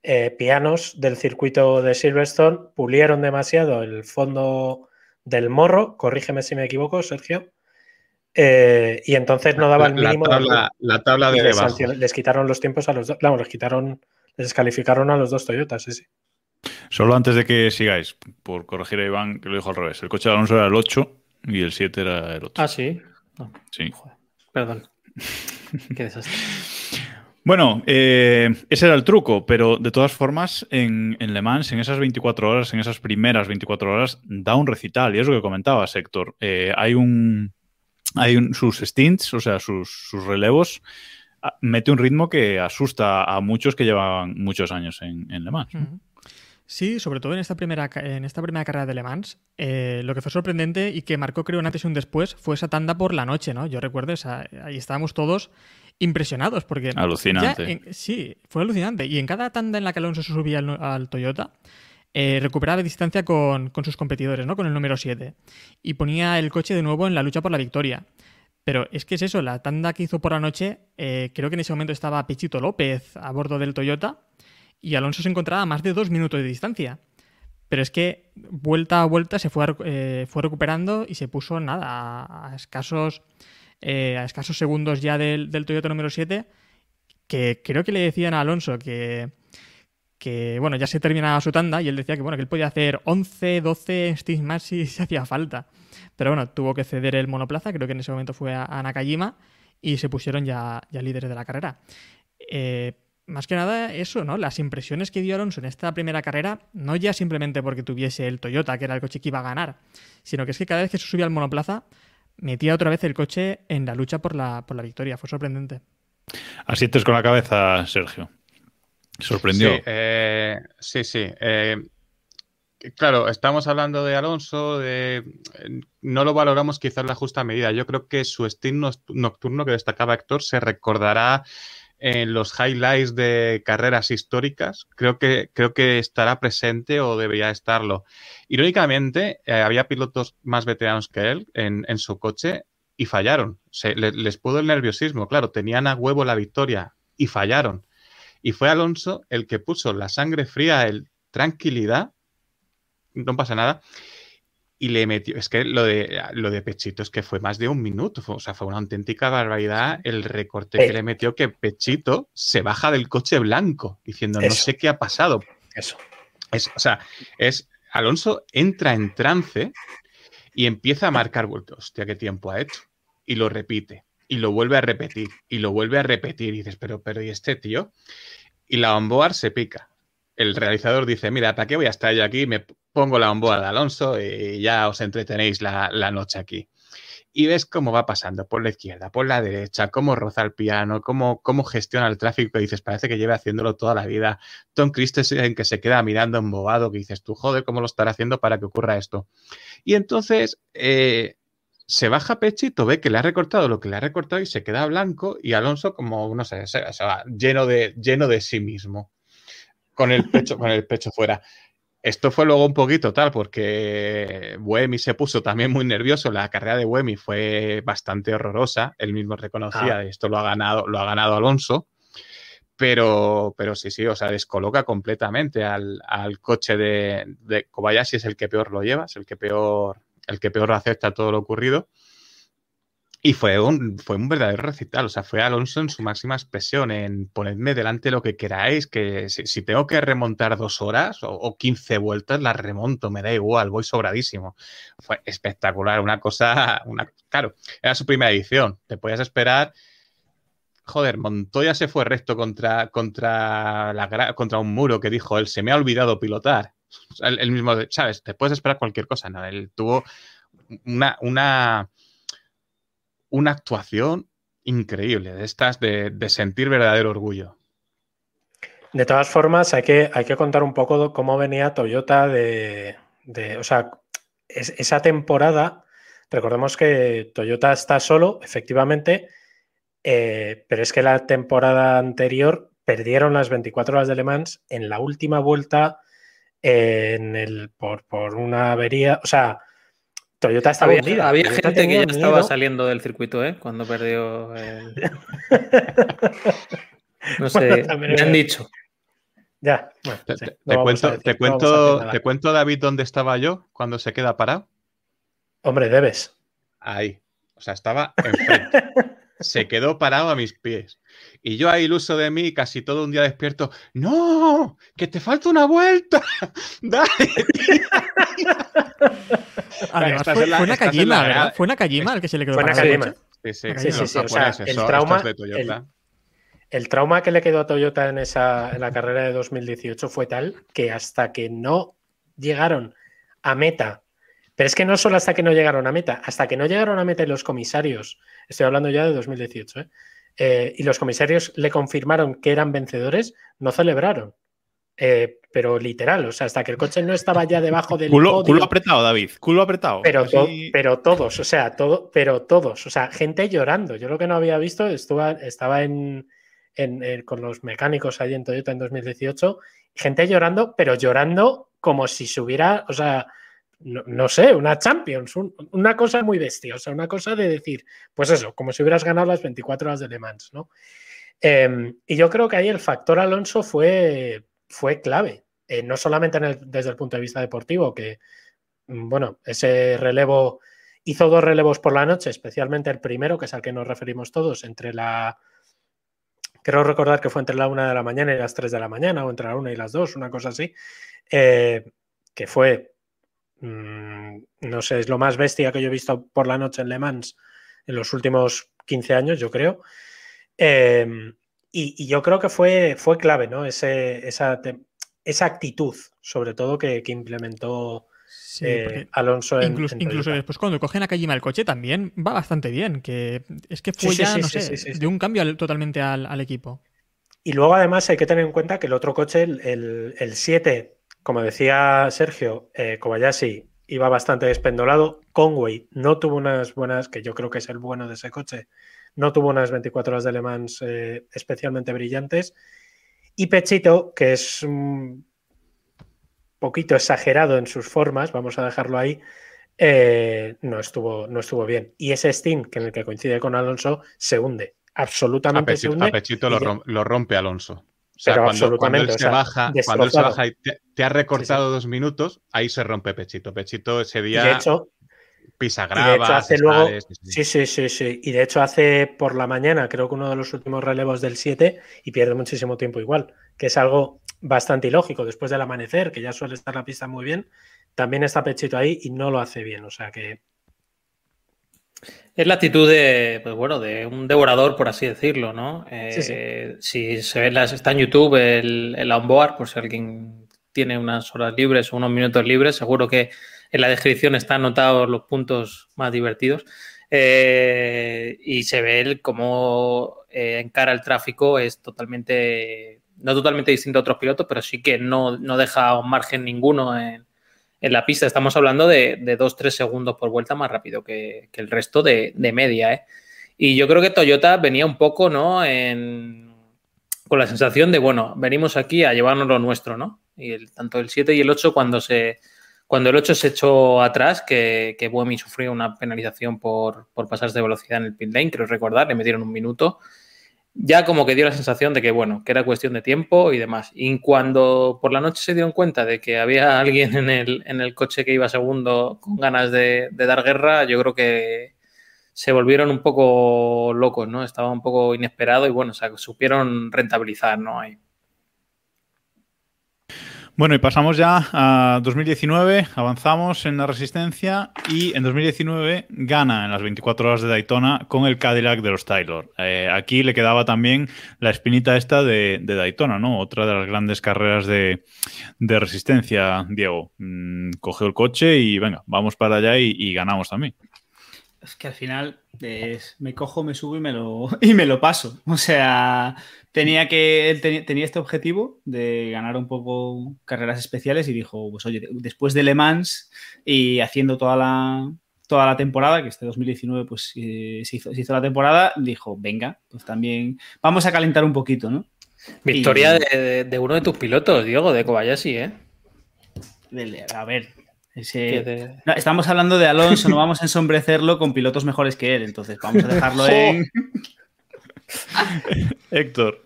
eh, pianos del circuito de Silverstone pulieron demasiado el fondo del morro, corrígeme si me equivoco, Sergio, eh, y entonces no daba el mínimo. La tabla, de, Les quitaron los tiempos a los dos, claro, les quitaron, les descalificaron a los dos Toyotas, sí, sí. Solo antes de que sigáis, por corregir a Iván, que lo dijo al revés. El coche de Alonso era el 8 y el 7 era el 8. Ah, sí. Sí. Perdón. (laughs) Qué desastre. Bueno, eh, ese era el truco, pero de todas formas, en, Le Mans, en esas 24 horas, en esas primeras 24 horas, da un recital, y es lo que comentaba Héctor. Eh, hay un. Hay sus stints, o sea, sus, relevos, ah, mete un ritmo que asusta a muchos que llevan muchos años en, Le Mans. Sí, sobre todo en esta primera, en esta primera carrera de Le Mans, eh, lo que fue sorprendente y que marcó creo un antes y un después fue esa tanda por la noche, ¿no? Yo recuerdo, ahí estábamos todos impresionados porque... Alucinante. sí, fue alucinante. Y en cada tanda en la que Alonso se subía al, Toyota, eh, recuperaba distancia con, sus competidores, ¿no? Con el número 7. Y ponía el coche de nuevo en la lucha por la victoria. Pero es que es eso, la tanda que hizo por la noche, eh, creo que en ese momento estaba Pichito López a bordo del Toyota y Alonso se encontraba a más de dos minutos de distancia. Pero es que vuelta a vuelta se fue, eh, fue recuperando y se puso nada a escasos eh, a escasos segundos ya del, Toyota número 7, que creo que le decían a Alonso que, que, bueno, ya se terminaba su tanda y él decía que, bueno, que él podía hacer 11, 12 stints más si se hacía falta. Pero bueno, tuvo que ceder el monoplaza, creo que en ese momento fue a, Nakajima y se pusieron ya, ya líderes de la carrera. Eh, más que nada eso, ¿no? Las impresiones que dio Alonso en esta primera carrera, no ya simplemente porque tuviese el Toyota, que era el coche que iba a ganar, sino que es que cada vez que se subía al monoplaza, metía otra vez el coche en la lucha por la, por la victoria. Fue sorprendente. Asientes con la cabeza, Sergio. Sorprendió. Sí, eh, sí. sí. Eh, claro, estamos hablando de Alonso, de, no lo valoramos quizás la justa medida. Yo creo que su estilo nocturno que destacaba Héctor se recordará en los highlights de carreras históricas, creo que, creo que estará presente o debería estarlo. Irónicamente, eh, había pilotos más veteranos que él en, su coche y fallaron. Se, les pudo el nerviosismo, claro, tenían a huevo la victoria y fallaron. Y fue Alonso el que puso la sangre fría, el tranquilidad, no pasa nada, y le metió. Es que lo de, lo de Pechito es que fue más de un minuto. o sea, fue una auténtica barbaridad el recorte que le metió que Pechito se baja del coche blanco diciendo, no sé qué ha pasado. Eso. Es, o sea, es. Alonso entra en trance y empieza a marcar vueltos. Hostia, qué tiempo ha hecho. Y lo repite. Y lo vuelve a repetir. Y lo vuelve a repetir. Y dices, pero, pero, ¿y este tío? Y la onboard se pica. El realizador dice, mira, ¿para qué voy a estar yo aquí? Me pongo la onboard de Alonso y ya os entretenéis la, noche aquí. Y ves cómo va pasando por la izquierda, por la derecha, cómo roza el piano, cómo, cómo gestiona el tráfico. Y dices, parece que lleva haciéndolo toda la vida. Tom Christensen que se queda mirando embobado, que dices, tú, joder, ¿cómo lo estará haciendo para que ocurra esto? Y entonces eh, se baja Pechito, ve que le ha recortado lo que le ha recortado y se queda blanco. Y Alonso, como, no sé, se, va lleno de, lleno de sí mismo, con el pecho, con el pecho fuera. Esto fue luego un poquito tal, porque Buemi se puso también muy nervioso. La carrera de Buemi fue bastante horrorosa. Él mismo reconocía, ah. esto lo ha ganado, lo ha ganado Alonso. Pero, pero sí, sí, o sea, descoloca completamente al, coche de, de, Kobayashi, es el que peor lo lleva, es el que peor, el que peor acepta todo lo ocurrido. Y fue un, fue un verdadero recital, o sea, fue Alonso en su máxima expresión, en ponedme delante lo que queráis, que si, tengo que remontar dos horas o, quince 15 vueltas, las remonto, me da igual, voy sobradísimo. Fue espectacular, una cosa, una, claro, era su primera edición, te podías esperar, joder, Montoya se fue recto contra, contra, la, contra un muro que dijo, él se me ha olvidado pilotar. El, mismo, ¿sabes? Te puedes esperar cualquier cosa, ¿no? Él tuvo una... una una actuación increíble, de estas de, sentir verdadero orgullo. De todas formas, hay que, hay que contar un poco cómo venía Toyota de, o sea, esa temporada, recordemos que Toyota está solo, efectivamente, eh, pero es que la temporada anterior perdieron las 24 horas de Le Mans en la última vuelta en el, por, por una avería, o sea, Toyota estaba había, Había gente que ya estaba saliendo del circuito, ¿eh? Cuando perdió el... (laughs) No sé, me han dicho. Ya, te, cuento, te, cuento, te cuento, David, dónde estaba yo cuando se queda parado. Hombre, debes. Ahí. O sea, estaba enfrente. (laughs) se quedó parado a mis pies. Y yo ahí iluso de mí, casi todo un día despierto. ¡No! ¡Que te falta una vuelta! (laughs) ¡Dale! Además, fue, fue, una Kajima, ¿verdad? Fue una Kajima el que se le quedó Fue una Kajima. Sí, sí, sí. sí, sí. O sea, el trauma, el, el, trauma que le quedó a Toyota en, esa, en la carrera de 2018 fue tal que hasta que no llegaron a meta, pero es que no solo hasta que no llegaron a meta, hasta que no llegaron a meta y los comisarios, estoy hablando ya de 2018, ¿eh? Eh, y los comisarios le confirmaron que eran vencedores, no celebraron. Eh, pero literal, o sea, hasta que el coche no estaba ya debajo del culo, culo apretado, David, culo apretado. Pero, pero todos, o sea, todo, pero todos, o sea, gente llorando. Yo lo que no había visto, estaba en, con los mecánicos ahí en Toyota en 2018, gente llorando, pero llorando como si se hubiera, o sea, no, sé, una Champions, una cosa muy bestia, o sea, una cosa de decir, pues eso, como si hubieras ganado las 24 horas de Le Mans, ¿no? Em, y yo creo que ahí el factor Alonso fue fue clave, eh, no solamente desde el punto de vista deportivo, que, mm, bueno, ese relevo hizo dos relevos por la noche, especialmente el primero, que es al que nos referimos todos, entre la... Creo recordar que fue entre la una de la mañana y las 3 de la mañana, o entre la una y las dos, una cosa así, eh, que fue, mm, no sé, es lo más bestia que yo he visto por la noche en Le Mans en los últimos 15 años, yo creo. Eh, y, yo creo que fue, fue clave, ¿no? Ese, esa, esa actitud, sobre todo, que, implementó eh, Alonso en, Incluso, incluso después cuando cogen a Kajima el coche también va bastante bien, que es que fue ya, no sé, de un cambio totalmente al, equipo. Y luego además hay que tener en cuenta que el otro coche, el, 7, como decía Sergio, eh, Kobayashi iba bastante despendolado. Conway no tuvo unas buenas, que yo creo que es el bueno de ese coche, no tuvo unas 24 horas de Le Mans eh, especialmente brillantes. Y Pechito, que es un poquito exagerado en sus formas, vamos a dejarlo ahí, eh, no, estuvo, no estuvo bien. Y ese Steam, que en el que coincide con Alonso, se hunde. Absolutamente se hunde. A Pechito lo, rompe Alonso. O sea, Pero cuando, cuando absolutamente, él o se sea, baja, cuando él se baja y te, te ha recortado dos minutos, ahí se rompe Pechito. Pechito ese día de hecho, pisa y de hecho hace luego. Sí, sí, sí, sí. Y de hecho hace por la mañana, creo que uno de los últimos relevos del 7 y pierde muchísimo tiempo igual, que es algo bastante ilógico. Después del amanecer, que ya suele estar la pista muy bien, también está Pechito ahí y no lo hace bien. O sea que Es la actitud de, pues bueno, de un devorador, por así decirlo, ¿no? Sí, sí. Eh, Si se ve, las, está en YouTube el, el onboard, por si alguien tiene unas horas libres o unos minutos libres, seguro que en la descripción están anotados los puntos más divertidos. Eh, y se ve el cómo eh, encara el tráfico, es totalmente, no totalmente distinto a otros pilotos, pero sí que no, no deja un margen ninguno en, en la pista. Estamos hablando de, de 2-3 segundos por vuelta más rápido que, que el resto de, de media. ¿eh? Y yo creo que Toyota venía un poco ¿no? en, con la sensación de, bueno, venimos aquí a llevarnos lo nuestro, ¿no? Y el, tanto el 7 y el 8 cuando se... Cuando el 8 se echó atrás, que, que Buemi sufrió una penalización por, por pasarse de velocidad en el pit lane, creo recordar, le metieron un minuto ya como que dio la sensación de que, bueno, que era cuestión de tiempo y demás. Y cuando por la noche se dieron cuenta de que había (laughs) alguien en el, en el coche que iba segundo con ganas de, de dar guerra, yo creo que se volvieron un poco locos, ¿no? Estaba un poco inesperado y, bueno, o sea, supieron rentabilizar, ¿no? Ahí. Bueno, y pasamos ya a 2019, avanzamos en la resistencia y en 2019 gana en las 24 horas de Daytona con el Cadillac de los Taylor. Eh, aquí le quedaba también la espinita esta de, de Daytona, ¿no? Otra de las grandes carreras de, de resistencia, Diego. Mm, cogió el coche y venga, vamos para allá y, ganamos también. Es que al final me cojo, me subo y me lo, (laughs) y me lo paso. O sea, tenía que él tenía, tenía este objetivo de ganar un poco carreras especiales y dijo, pues oye, después de Le Mans y haciendo toda la, toda la temporada, que este 2019 pues eh, se, hizo, se hizo la temporada, dijo, venga, pues también vamos a calentar un poquito, ¿no? Victoria Y- de, de uno de tus pilotos, Diego, de Kobayashi, ¿eh? A ver, ese... No, estamos hablando de Alonso, no vamos a ensombrecerlo con pilotos mejores que él, entonces vamos a dejarlo (laughs) en... (laughs) Héctor.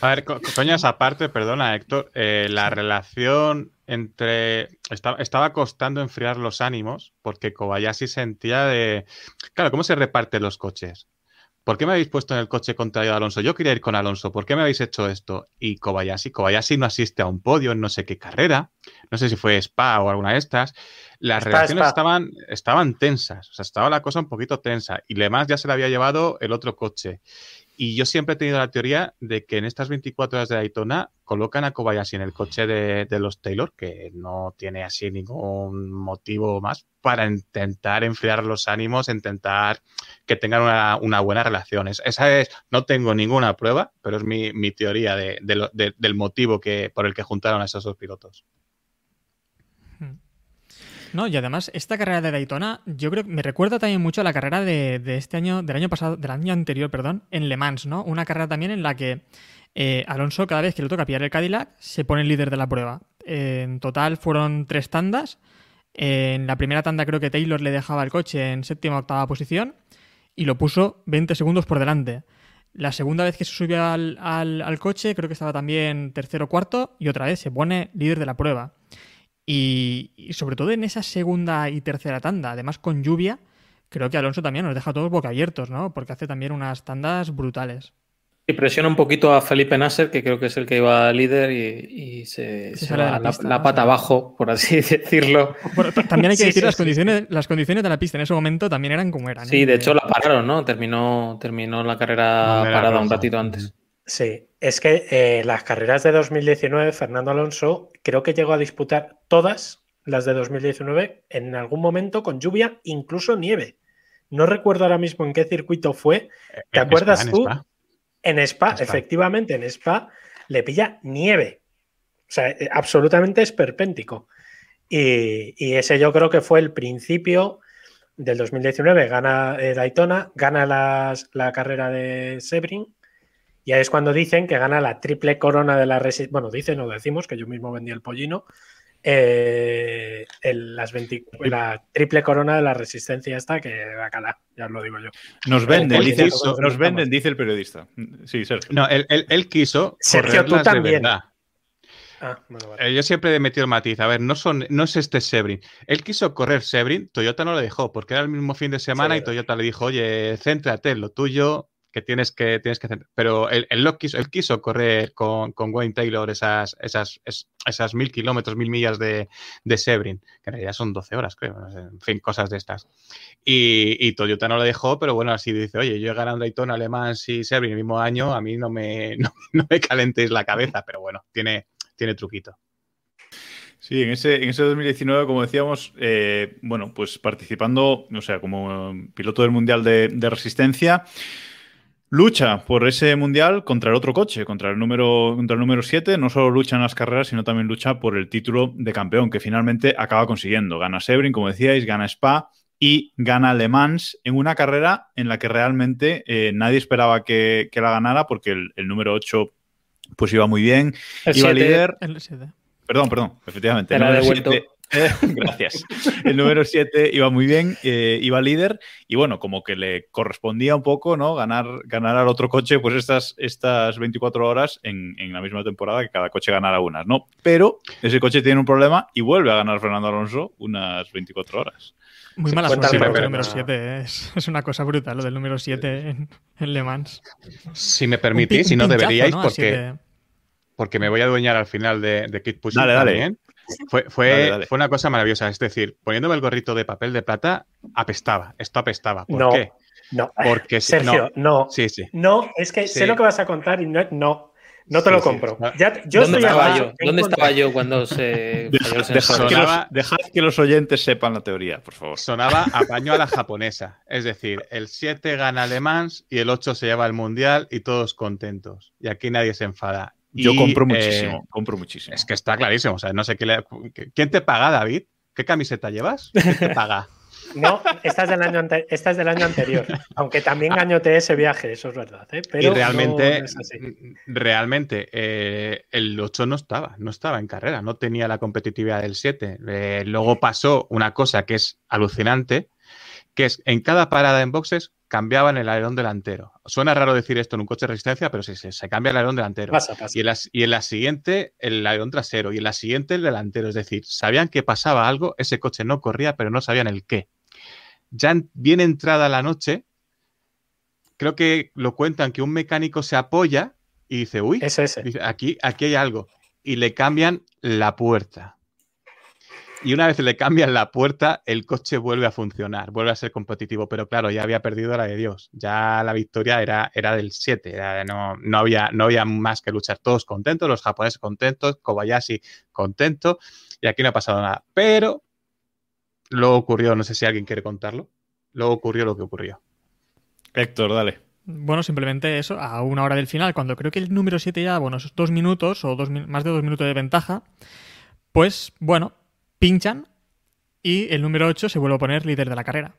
A ver, co- coñas aparte, perdona, Héctor, eh, la relación entre. esta- estaba costando enfriar los ánimos porque Kobayashi sentía de. Claro, ¿cómo se reparten los coches? ¿Por qué me habéis puesto en el coche contrario a Alonso? Yo quería ir con Alonso. ¿Por qué me habéis hecho esto? Y Kobayashi, Kobayashi no asiste a un podio en no sé qué carrera. No sé si fue Spa o alguna de estas. Las Spa, relaciones Spa. estaban, estaban tensas. O sea, estaba la cosa un poquito tensa. Y además ya se le había llevado el otro coche. Y yo siempre he tenido la teoría de que en estas 24 horas de Daytona colocan a Kobayashi en el coche de, de los Taylor, que no tiene así ningún motivo más, para intentar enfriar los ánimos, intentar que tengan una, una buena relación. Es- esa es, no tengo ninguna prueba, pero es mi, mi teoría de- del motivo que, por el que juntaron a esos dos pilotos. No, y además, esta carrera de Daytona, yo creo que me recuerda también mucho a la carrera de, este año, del año pasado, del año anterior, perdón, en Le Mans, ¿no? Una carrera también en la que eh, Alonso, cada vez que le toca pillar el Cadillac, se pone el líder de la prueba. Eh, en total fueron tres tandas. En la primera tanda creo que Taylor le dejaba el coche en séptima o octava posición y lo puso 20 segundos por delante. La segunda vez que se subió al, al- al coche, creo que estaba también tercero o cuarto, y otra vez se pone líder de la prueba. Y, y sobre todo en esa segunda y tercera tanda, además con lluvia, creo que Alonso también nos deja a todos boquiabiertos, ¿no? Porque hace también unas tandas brutales. Y presiona un poquito a Felipe Nasser, que creo que es el que iba líder y, y se, Se se sale de va la la, pista, la ¿no? pata abajo, por así (laughs) decirlo. Bueno, también hay que Sí, decir sí, las sí, condiciones, las condiciones de la pista en ese momento también eran como eran. ¿eh? Sí, de hecho la pararon, ¿no? Terminó, terminó la carrera parada un ratito antes. Sí, es que eh, las carreras de 2019, Fernando Alonso creo que llegó a disputar todas las de 2019 en algún momento con lluvia, incluso nieve. No recuerdo ahora mismo en qué circuito fue. ¿Te En acuerdas Spa, en tú? Spa. En Spa, Spa. efectivamente, en Spa le pilla nieve. O sea, eh, absolutamente esperpéntico. Y, y ese yo creo que fue el principio del 2019. Gana eh, Daytona, gana las- la carrera de Sebring. Y ahí es cuando dicen que gana la triple corona de la resistencia. Bueno, dicen o decimos, que yo mismo vendí el pollino. eh, el- las 20 la triple corona de la resistencia esta que va a calar, ya os lo digo yo. Nos venden, dice, eso- nos venden, dice el periodista. Sí, Sergio. No, él, él- él quiso Sergio, tú de también. Ah, bueno, vale. Eh, Yo siempre he metido el matiz. A ver, no, son, no es este Sebring. Él quiso correr Sebring, Toyota no le dejó, porque era el mismo fin de semana Sí, y Toyota le dijo, oye, céntrate en lo tuyo, que tienes que, tienes que centrar. Pero él, él lo quiso, él quiso correr con, con Wayne Taylor esas, esas, es- esas mil kilómetros, mil millas de, de Sebring, que en realidad son 12 horas, creo. En fin, cosas de estas. Y, y Toyota no le dejó, pero bueno, así dice, oye, yo he ganado Daytona, Alemán y Sebring el mismo año, a mí no me, (laughs) no, no me calentéis la cabeza, pero bueno, tiene, tiene truquito. Sí, en ese, en ese 2019, como decíamos, eh, bueno, pues participando, o sea, como piloto del Mundial de, de Resistencia, lucha por ese mundial contra el otro coche, contra el número contra el número 7, no solo lucha en las carreras, sino también lucha por el título de campeón que finalmente acaba consiguiendo. Gana Sebring, como decíais, gana Spa y gana Le Mans en una carrera en la que realmente eh, nadie esperaba que, la ganara porque el, número 8 pues iba muy bien, el iba siete, líder. Perdón, perdón, efectivamente. El número 7 eh, (laughs) gracias. El número 7 iba muy bien, eh, iba líder y bueno, como que le correspondía un poco, ¿no? Ganar, ganar al otro coche, pues estas, estas 24 horas en, en la misma temporada que cada coche ganara unas, ¿no? Pero ese coche tiene un problema y vuelve a ganar Fernando Alonso unas 24 horas. Muy mala suerte el número 7. Es, es una cosa brutal lo del número 7 en, en Le Mans. Si me permitís, si no deberíais, porque, de- porque me voy a adueñar al final de, de Kid Pushing Dale, dale. también. Fue, fue, Dale, dale. fue una cosa maravillosa. Es decir, poniéndome el gorrito de papel de plata, apestaba. Esto apestaba. ¿Por No. qué? No, Porque Sergio, no. Sí, sí. No, es que Sí. sé lo que vas a contar y no, no, no te Sí, lo compro. No. Ya, yo ¿Dónde estoy estaba yo? ¿Dónde estaba yo cuando se Dejad, que los, dejad que los oyentes sepan la teoría, por favor. Sonaba a paño a la japonesa. Es decir, el 7 gana Le Mans y el 8 se lleva el mundial y todos contentos. Y aquí nadie se enfada. Yo Y, compro eh, muchísimo, compro muchísimo. Es que está clarísimo. O sea, no sé qué le- ¿Quién te paga, David? ¿Qué camiseta llevas? ¿Quién te paga? (laughs) No, esta es del año, ante- esta es del año anterior. Aunque también gañoteé ese viaje, eso es verdad. ¿eh? Pero y realmente, no es así. realmente eh, el 8 no estaba, no estaba en carrera, no tenía la competitividad del 7. Eh, luego pasó una cosa que es alucinante, que es en cada parada en boxes cambiaban el alerón delantero. Suena raro decir esto en un coche de resistencia, pero sí, sí, se cambia el alerón delantero. Pasa, pasa. Y en, la, y en la siguiente, el alerón trasero. Y en la siguiente, el delantero. Es decir, sabían que pasaba algo, ese coche no corría, pero no sabían el qué. Ya en- bien entrada la noche, creo que lo cuentan que un mecánico se apoya y dice, uy, Es ese. dice, aquí, aquí hay algo. Y le cambian la puerta. Y una vez le cambian la puerta, el coche vuelve a funcionar, vuelve a ser competitivo. Pero claro, ya había perdido la de Dios. Ya la victoria era, era del 7. era- no, no, había, no había más que luchar. Todos contentos, los japoneses contentos, Kobayashi contento. Y aquí no ha pasado nada. Pero luego ocurrió, no sé si alguien quiere contarlo. Luego ocurrió lo que ocurrió. Héctor, dale. Bueno, simplemente eso, a una hora del final, cuando creo que el número 7 ya, bueno, esos dos minutos o dos, más de dos minutos de ventaja, pues bueno, pinchan y el número 8 se vuelve a poner líder de la carrera.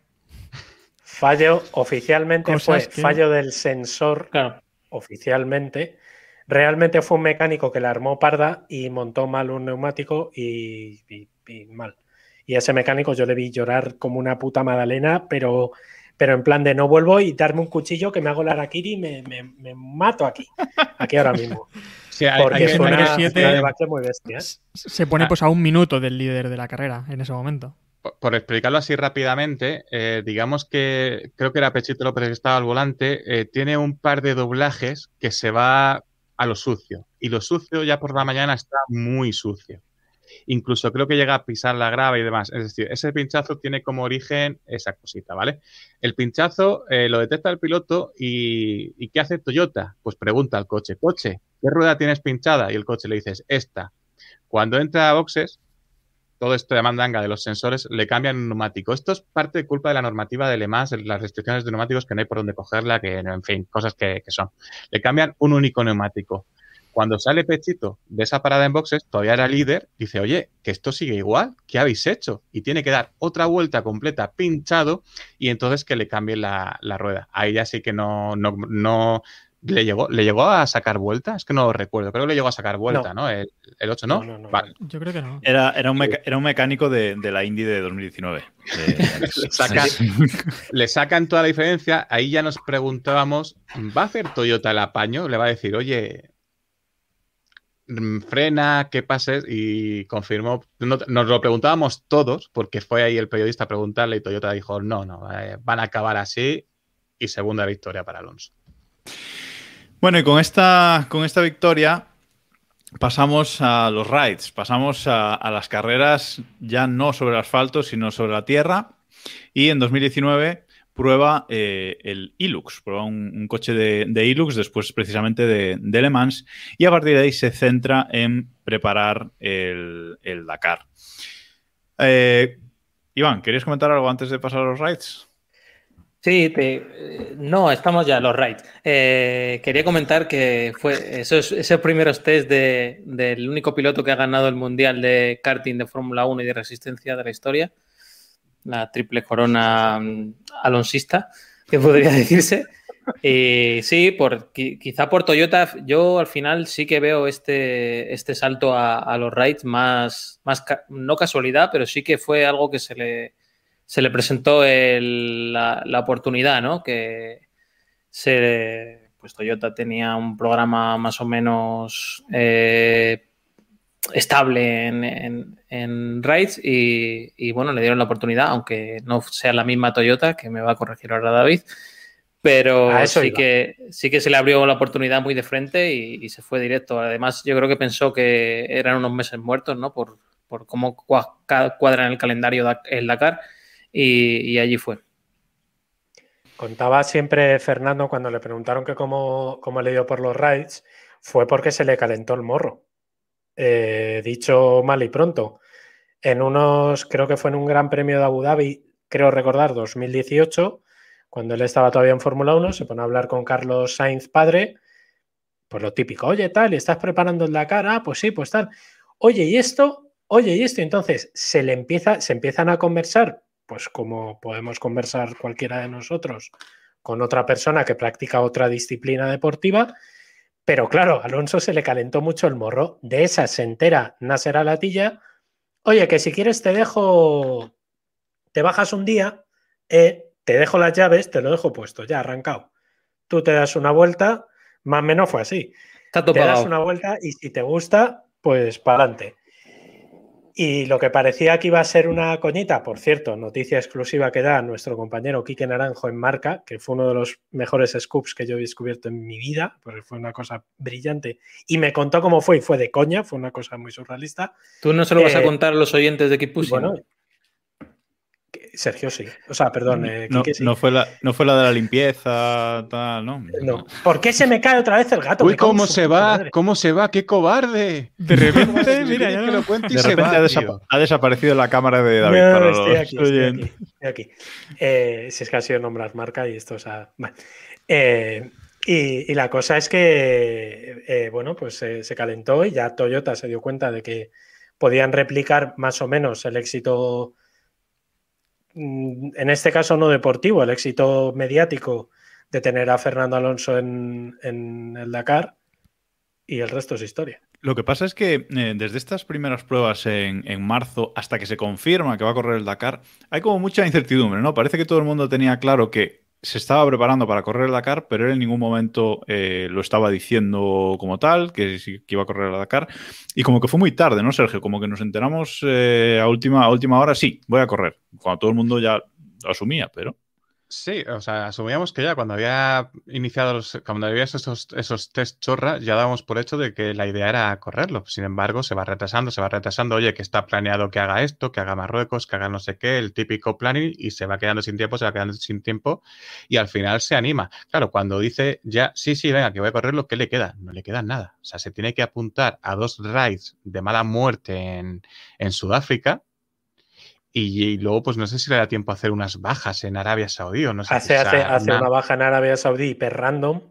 Fallo oficialmente Cosas fue que- fallo del sensor Claro. oficialmente. Realmente fue un mecánico que la armó parda y montó mal un neumático y, y- y mal. Y a ese mecánico yo le vi llorar como una puta magdalena, pero, pero en plan de no vuelvo y darme un cuchillo que me hago la araquiri y me, me- me mato aquí, aquí ahora mismo. (laughs) Sí, hay- Porque hay que fue número una, siete- fue una debacle muy bestia. ¿eh? Se pone Ah. pues a un minuto del líder de la carrera en ese momento. por- por explicarlo así rápidamente, eh, digamos que creo que era Pechito López que estaba al volante, eh, tiene un par de doblajes que se va a lo sucio. Y lo sucio ya por la mañana está muy sucio. Incluso creo que llega a pisar la grava y demás. Es decir, ese pinchazo tiene como origen esa cosita, ¿vale? El pinchazo eh, lo detecta el piloto y, y ¿qué hace Toyota? Pues pregunta al coche, coche, ¿qué rueda tienes pinchada? Y el coche le dices, esta. Cuando entra a boxes, todo esto de mandanga de los sensores le cambian un neumático. Esto es parte de culpa de la normativa de Le Mans, las restricciones de neumáticos que no hay por dónde cogerla, que en fin, cosas que son. Le cambian un único neumático. Cuando sale Pechito de esa parada en boxes, todavía era líder, dice, oye, que esto sigue igual, ¿qué habéis hecho? Y tiene que dar otra vuelta completa pinchado y entonces que le cambien la, la rueda. Ahí ya sí que no, no, no, ¿Le llegó, ¿Le llegó a sacar vuelta? Es que no lo recuerdo. Creo que le llegó a sacar vuelta, ¿no? El, 8, ¿no? vale. Yo creo que no. Era, era, un, era un mecánico de, de, la Indy de 2019. (laughs) le, sacan toda la diferencia. Ahí ya nos preguntábamos, ¿va a hacer Toyota el apaño? Le va a decir, oye, frena, ¿qué pasa? Y confirmó, nos lo preguntábamos todos, porque fue ahí el periodista a preguntarle y Toyota dijo, no, no, eh, van a acabar así y segunda victoria para Alonso. Bueno, y con esta, con esta victoria pasamos a los rides, pasamos a, las carreras ya no sobre el asfalto, sino sobre la tierra. Y en 2019 prueba eh, el Ilux, prueba un, coche de, de, Ilux después precisamente de, Le Mans y a partir de ahí se centra en preparar el, Dakar. Eh, Iván, ¿querías comentar algo antes de pasar a los rides? Sí, te, no, estamos ya, los rights. Eh, quería comentar que fue esos, esos primeros test del único piloto que ha ganado el Mundial de karting de Fórmula 1 y de resistencia de la historia, la triple corona mm, alonsista, que podría (laughs) decirse. Y sí, por, quizá por Toyota, yo al final sí que veo este, este salto a, los rights más, más, no casualidad, pero sí que fue algo que se le se le presentó la, oportunidad, ¿no? Que se, pues Toyota tenía un programa más o menos eh, estable en, en, rides y, bueno, le dieron la oportunidad, aunque no sea la misma Toyota, que me va a corregir ahora David, pero sí que, sí que se le abrió la oportunidad muy de frente y, se fue directo. Además, yo creo que pensó que eran unos meses muertos, ¿no? Por, por cómo cuadra en el calendario el Dakar y, allí fue. Contaba siempre Fernando cuando le preguntaron que cómo, cómo le dio por los rides, fue porque se le calentó el morro. Eh, dicho mal y pronto. En unos, creo que fue en un gran premio de Abu Dhabi, creo recordar, 2018, cuando él estaba todavía en Fórmula 1, se pone a hablar con Carlos Sainz padre, pues lo típico, oye, tal, ¿y estás preparando el Dakar? Ah, pues sí, pues tal. Oye, ¿y esto? Oye, ¿y esto? Entonces se le empieza, se empiezan a conversar pues como podemos conversar cualquiera de nosotros con otra persona que practica otra disciplina deportiva, pero claro, Alonso se le calentó mucho el morro, de esa se entera Nasser Latilla, oye, que si quieres te dejo, te bajas un día, eh, te dejo las llaves, te lo dejo puesto, ya arrancado. Tú te das una vuelta, más o menos fue así. te das una vuelta y si te gusta, pues para adelante. Y lo que parecía que iba a ser una coñita, por cierto, noticia exclusiva que da nuestro compañero Quique Naranjo en marca, que fue uno de los mejores scoops que yo he descubierto en mi vida, porque fue una cosa brillante. Y me contó cómo fue, y fue de coña, fue una cosa muy surrealista. Tú no se lo vas a eh, contar a los oyentes de Keep Bueno, Sergio sí. O sea, perdón. Eh, no, fue la, no fue la de la limpieza, tal, ¿no? No. ¿Por qué se me cae otra vez el gato? Uy, ¿cómo se va? ¿Cómo se va? ¡Qué cobarde! De repente, mira, ya lo cuento y se va, ha, desaparecido la cámara de David. No, estoy, aquí, estoy, aquí, eh, si es que ha sido nombrar marca y esto, o sea. Eh, y, la cosa es que, bueno, pues se calentó y ya Toyota se dio cuenta de que podían replicar más o menos el éxito en este caso no deportivo, el éxito mediático de tener a Fernando Alonso en, el Dakar y el resto es historia. Lo que pasa es que eh, desde estas primeras pruebas en, marzo hasta que se confirma que va a correr el Dakar, hay como mucha incertidumbre, ¿no? Parece que todo el mundo tenía claro que se estaba preparando para correr el Dakar, pero él en ningún momento eh, lo estaba diciendo como tal, que, iba a correr el Dakar. Y como que fue muy tarde, ¿no, Sergio? Como que nos enteramos eh, a, última, última hora, sí, voy a correr. Cuando todo el mundo ya lo asumía, pero... Sí, o sea, asumíamos que ya cuando había iniciado los, cuando había esos, esos test chorra, ya dábamos por hecho de que la idea era correrlo. Sin embargo, se va retrasando, se va retrasando. Oye, que está planeado que haga esto, que haga Marruecos, que haga no sé qué, el típico planning, y se va quedando sin tiempo, se va quedando sin tiempo, y al final se anima. Claro, cuando dice ya, sí, sí, venga, que voy a correrlo, ¿qué le queda? No le queda nada. O sea, se tiene que apuntar a dos rides de mala muerte en, en Sudáfrica y, luego, pues no sé si le da tiempo a hacer unas bajas en Arabia Saudí o no sé. Hace, hace, una... baja en Arabia Saudí hiper random.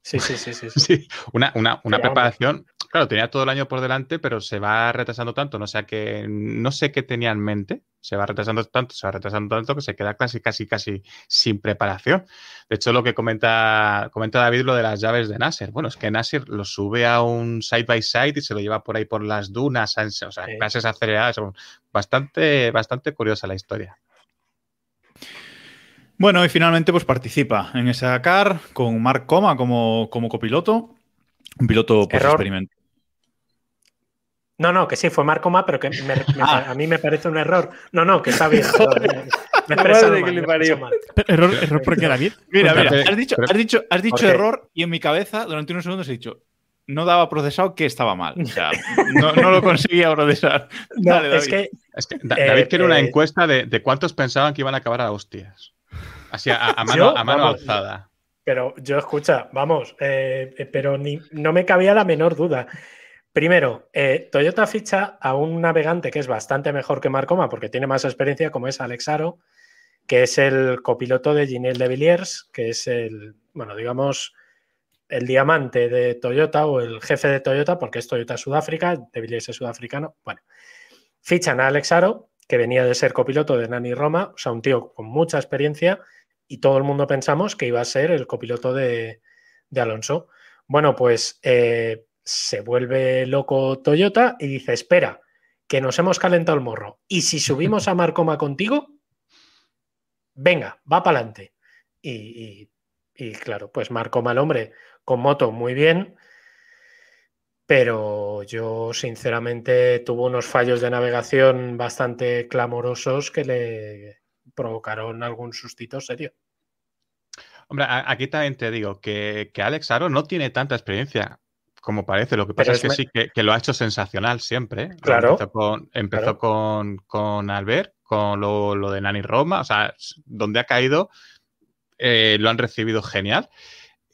Sí, sí, sí, sí. sí. (laughs) una, una, una preparación Claro, tenía todo el año por delante, pero se va retrasando tanto, no sé qué, no sé qué tenía en mente, se va retrasando tanto, se va retrasando tanto que se queda casi, casi, casi sin preparación. De hecho, lo que comenta, comenta David lo de las llaves de Nasser. Bueno, es que Nasser lo sube a un side by side y se lo lleva por ahí por las dunas, o sea, clases aceleradas. Bastante, bastante curiosa la historia. Bueno, y finalmente pues participa en ese Dakar con Mark Coma como, como copiloto, un piloto por experimento. No, no, que sí, fue Marco Ma, pero que (laughs) ah. a mí me parece un error. No, no, que está bien. (laughs) (laughs) me, ¿Error, ¿Error por qué, David? Mira, mira, has dicho, has dicho, has dicho error y en mi cabeza durante unos segundos he dicho no daba procesado que estaba mal. O sea, no, lo conseguía procesar. Dale, David. Es que, David quiere una eh, encuesta de, de, cuántos pensaban que iban a acabar a hostias. Así, a, mano, a mano alzada. Pero yo escucha, vamos, eh, pero ni, no me cabía la menor duda. Primero, eh, Toyota ficha a un navegante que es bastante mejor que Marcoma porque tiene más experiencia, como es Alex Aro, que es el copiloto de Ginel de Villiers, que es el, bueno, digamos, el diamante de Toyota o el jefe de Toyota, porque es Toyota Sudáfrica, de Villiers es sudafricano. Bueno, fichan a Alex Aro, que venía de ser copiloto de Nani Roma, o sea, un tío con mucha experiencia, y todo el mundo pensamos que iba a ser el copiloto de, Alonso. Bueno, pues eh, se vuelve loco Toyota y dice, espera, que nos hemos calentado el morro. Y si subimos a (laughs) Marcoma contigo, venga, va para adelante. Y, claro, pues Marcoma el hombre con moto muy bien, pero yo sinceramente tuvo unos fallos de navegación bastante clamorosos que le provocaron algún sustito serio. Hombre, aquí también te digo que, que Alex Aro no tiene tanta experiencia como parece. Lo que pasa es, que sí, que, lo ha hecho sensacional siempre. Claro. Empezó con, empezó con, Albert, con lo, de Nani Roma, o sea, donde ha caído, eh, lo han recibido genial.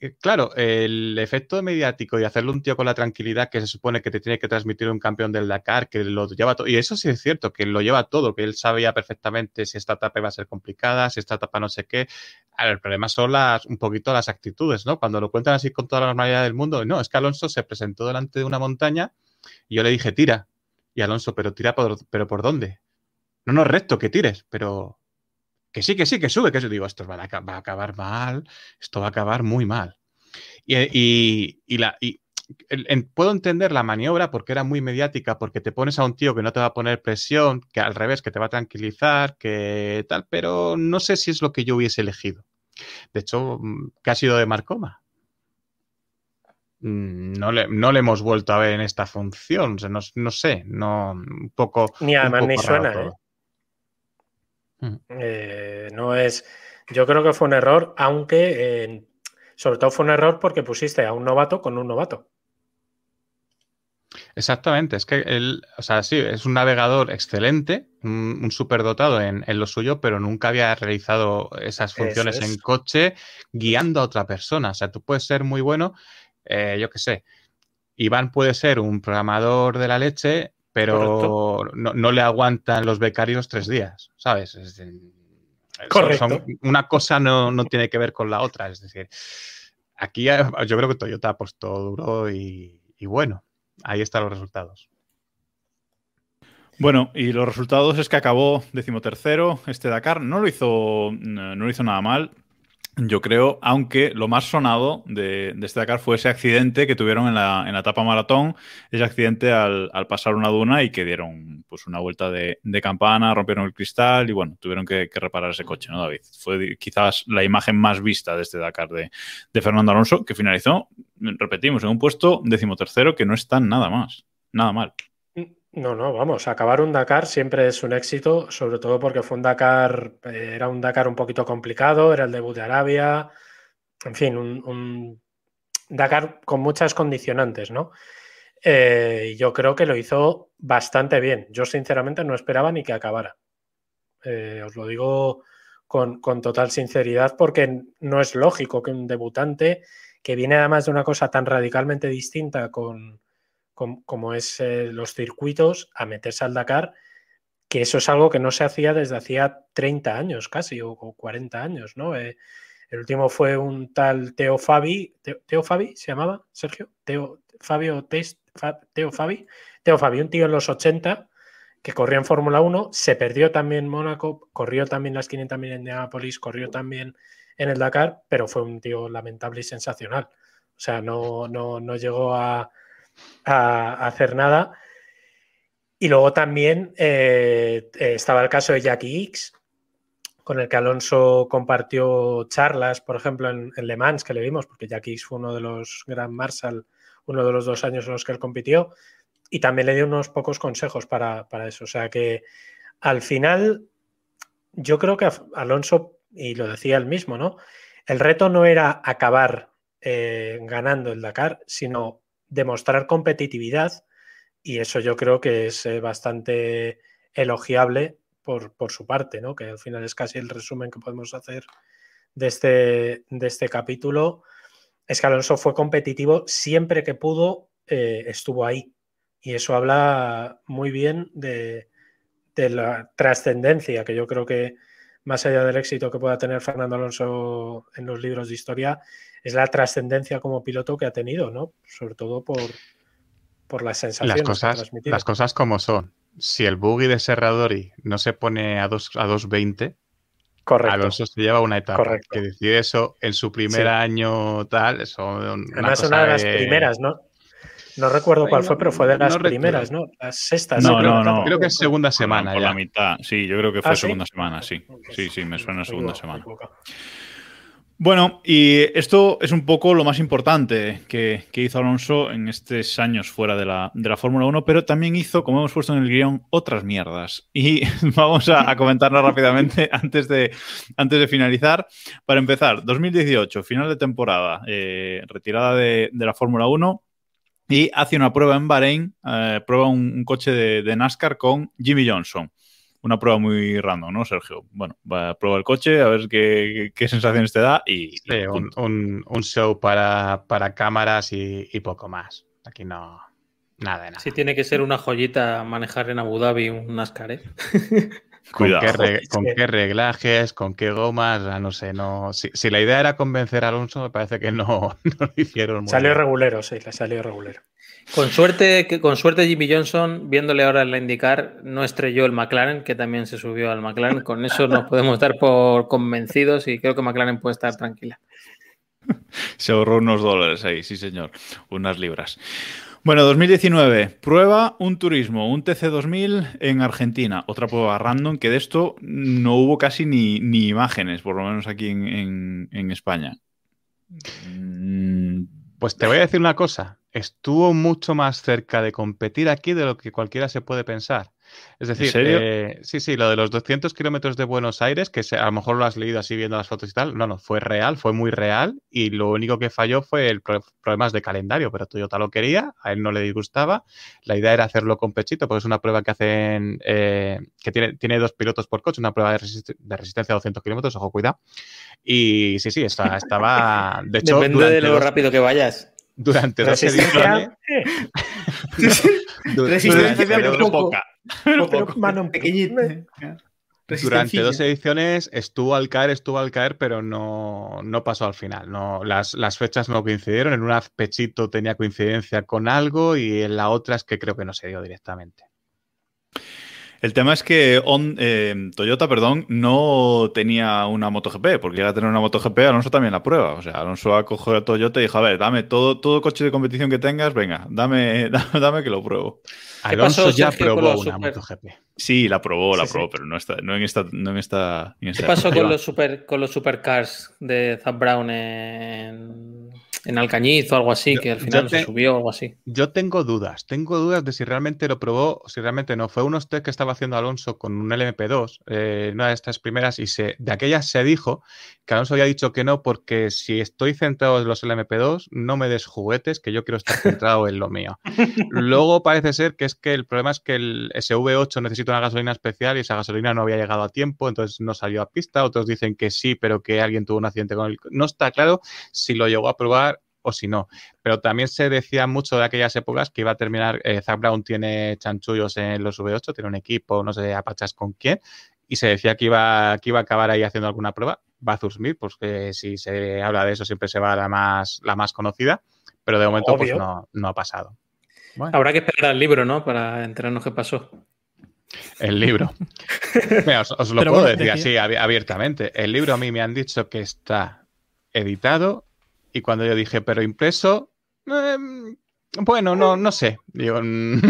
Eh, claro, el efecto mediático y hacerlo un tío con la tranquilidad que se supone que te tiene que transmitir un campeón del Dakar, que lo lleva todo, y eso sí es cierto, que lo lleva todo, que él sabía perfectamente si esta etapa iba a ser complicada, si esta etapa no sé qué. El problema son las, un poquito las actitudes, ¿no? Cuando lo cuentan así con toda la normalidad del mundo, no, es que Alonso se presentó delante de una montaña y yo le dije, tira. Y Alonso, pero tira, por, pero ¿por dónde? No, no, recto, que tires, pero que sí, que sí, que sube, que eso digo, esto va a, va a acabar mal, esto va a acabar muy mal. Y, la, puedo entender la maniobra porque era muy mediática, porque te pones a un tío que no te va a poner presión, que al revés, que te va a tranquilizar, que tal, pero no sé si es lo que yo hubiese elegido. De hecho, mm, ¿qué ha sido de Marcoma? Mm, no le, no le hemos vuelto a ver en esta función, no, sé, no, un poco... Ni además ni suena, ¿eh? Mm. ¿eh? no es. Yo creo que fue un error, aunque sobre todo fue un error porque pusiste a un novato con un novato. Exactamente, es que él, o sea, sí, es un navegador excelente, un, superdotado en, lo suyo, pero nunca había realizado esas funciones en coche guiando a otra persona. O sea, tú puedes ser muy bueno, eh, yo qué sé. Iván puede ser un programador de la leche, pero no, le aguantan los becarios tres días, ¿sabes? Correcto. una cosa no, tiene que ver con la otra. Es decir, aquí yo creo que Toyota ha puesto duro y, bueno, ahí están los resultados. Bueno, y los resultados es que acabó decimotercero este Dakar. No lo hizo, no lo hizo nada mal. Yo creo, aunque lo más sonado de, de, Dakar fue ese accidente que tuvieron en la, en la etapa maratón, ese accidente al, pasar una duna y que dieron pues una vuelta de, campana, rompieron el cristal y bueno, tuvieron que, reparar ese coche, ¿no, David? Fue quizás la imagen más vista de este Dakar de, de Fernando Alonso, que finalizó, repetimos, en un puesto decimotercero que no está nada más, nada mal. No, no, vamos, acabar un Dakar siempre es un éxito, sobre todo porque fue un Dakar, eh, era un Dakar un poquito complicado, era el debut de Arabia, en fin, un, Dakar con muchas condicionantes, ¿no? Eh, yo creo que lo hizo bastante bien. Yo sinceramente no esperaba ni que acabara. Eh, os lo digo con, con, total sinceridad porque no es lógico que un debutante que viene además de una cosa tan radicalmente distinta con como, es eh, los circuitos, a meterse al Dakar, que eso es algo que no se hacía desde hacía 30 años casi, o, 40 años, ¿no? Eh, el último fue un tal Teo Fabi, Teo, Fabi se llamaba, Sergio, Teo, Fabio Teo Fabi, Teo Fabi, un tío en los 80 que corrió en Fórmula 1, se perdió también en Mónaco, corrió también las 500.000 en Indianapolis, corrió también en el Dakar, pero fue un tío lamentable y sensacional. O sea, no, no, no llegó a, a, hacer nada. Y luego también eh, estaba el caso de Jackie X, con el que Alonso compartió charlas, por ejemplo, en, Le Mans, que le vimos, porque Jackie X fue uno de los Grand Marshal, uno de los dos años en los que él compitió, y también le dio unos pocos consejos para, para eso. O sea que al final, yo creo que Alonso, y lo decía él mismo, ¿no? El reto no era acabar eh, ganando el Dakar, sino demostrar competitividad y eso yo creo que es eh, bastante elogiable por, por, su parte, ¿no? que al final es casi el resumen que podemos hacer de este, de este capítulo. Es que Alonso fue competitivo siempre que pudo, eh, estuvo ahí. Y eso habla muy bien de, de la trascendencia que yo creo que más allá del éxito que pueda tener Fernando Alonso en los libros de historia, es la trascendencia como piloto que ha tenido, ¿no? Sobre todo por, por las sensaciones. Las cosas, las cosas como son. Si el buggy de Serradori no se pone a, dos, a 2.20, Alonso se lleva una etapa. Correcto. Que decir eso en su primer año tal, eso. Además, una de las primeras, ¿no? No recuerdo cuál fue, pero fue de las primeras, ¿no? Las sextas. No, no, no. Creo que es segunda semana. Por, la mitad, sí, yo creo que fue ¿Ah, segunda semana, sí. Sí, sí, me suena segunda semana. Bueno, y esto es un poco lo más importante que, hizo Alonso en estos años fuera de la, de la Fórmula 1, pero también hizo, como hemos puesto en el guion, otras mierdas. Y (laughs) vamos a, comentarlas rápidamente (laughs) antes de, antes de finalizar. Para empezar, 2018, final de temporada, eh, retirada de, de la Fórmula 1 y hace una prueba en Bahrein, eh, prueba un, coche de, NASCAR con Jimmy Johnson. Una prueba muy random, ¿no, Sergio? Bueno, va a probar el coche, a ver qué, sensaciones te da y... un, show para, cámaras y, poco más. Aquí no... Nada de nada. Sí tiene que ser una joyita manejar en Abu Dhabi un NASCAR, ¿eh? (laughs) (laughs) ¿Con, qué, reglajes, con qué gomas? No sé, no. Si, la idea era convencer a Alonso, me parece que no, (laughs) lo hicieron muy Salió regulero, sí, le salió regulero. Con suerte, con suerte Jimmy Johnson, viéndole ahora en la indicar, no estrelló el McLaren, que también se subió al McLaren. Con eso nos podemos dar por convencidos y creo que McLaren puede estar tranquila. Se ahorró unos dólares ahí, sí señor, unas libras. Bueno, 2019, prueba un turismo, un TC2000 en Argentina, otra prueba random, que de esto no hubo casi ni, imágenes, por lo menos aquí en, en España. Pues te voy a decir una cosa, estuvo mucho más cerca de competir aquí de lo que cualquiera se puede pensar. Es decir, eh, sí, sí, lo de los 200 kilómetros de Buenos Aires, que a lo mejor lo has leído así viendo las fotos y tal, no, no, fue real, fue muy real y lo único que falló fue el problemas de calendario, pero Toyota lo quería, a él no le disgustaba, la idea era hacerlo con pechito, porque es una prueba que hacen, eh, que tiene, tiene dos pilotos por coche, una prueba de, resistencia a 200 kilómetros, ojo, cuidado. Y sí, sí, estaba, estaba de hecho... Depende de lo rápido que vayas. Durante dos ediciones... (laughs) Resistencia poca. Durante dos ediciones estuvo al caer, estuvo al caer, pero no, no pasó al final. No, las, las, fechas no coincidieron. En una pechito tenía coincidencia con algo y en la otra es que creo que no se dio directamente. El tema es que eh, Toyota, perdón, no tenía una MotoGP, porque era tener una MotoGP, Alonso también la prueba. O sea, Alonso acogió a Toyota y dijo, a ver, dame todo, todo coche de competición que tengas, venga, dame, (laughs) dame, que lo pruebo. Alonso ya probó una MotoGP. Sí, la probó, la probó, pero no, está, no en esta... No en esta, ¿Qué pasó con los, super, con los supercars de Zap Brown en en Alcañiz o algo así, que al final se subió o algo así. Yo tengo dudas, tengo dudas de si realmente lo probó o si realmente no. Fue unos test que estaba haciendo Alonso con un LMP2, eh, una de estas primeras, y se, de aquellas se dijo que Alonso había dicho que no, porque si estoy centrado en los LMP2, no me des juguetes, que yo quiero estar centrado en lo mío. (laughs) Luego parece ser que es que el problema es que el SV8 necesita una gasolina especial y esa gasolina no había llegado a tiempo, entonces no salió a pista. Otros dicen que sí, pero que alguien tuvo un accidente con él. No está claro si lo llegó a probar o si no. Pero también se decía mucho de aquellas épocas que iba a terminar, eh, Zach Brown tiene chanchullos en los V8, tiene un equipo, no sé, apachas con quién, y se decía que iba, que iba a acabar ahí haciendo alguna prueba. Bathurst Smith, porque si se habla de eso siempre se va a la más, la más conocida, pero de momento pues no, no ha pasado. Habrá que esperar al libro, ¿no? Para enterarnos qué pasó. El libro. (laughs) Mira, os, os lo Pero puedo bueno, decir decía- así abi- abiertamente. El libro a mí me han dicho que está editado y cuando yo dije, pero impreso, em, bueno, no, no sé. Digo, mm,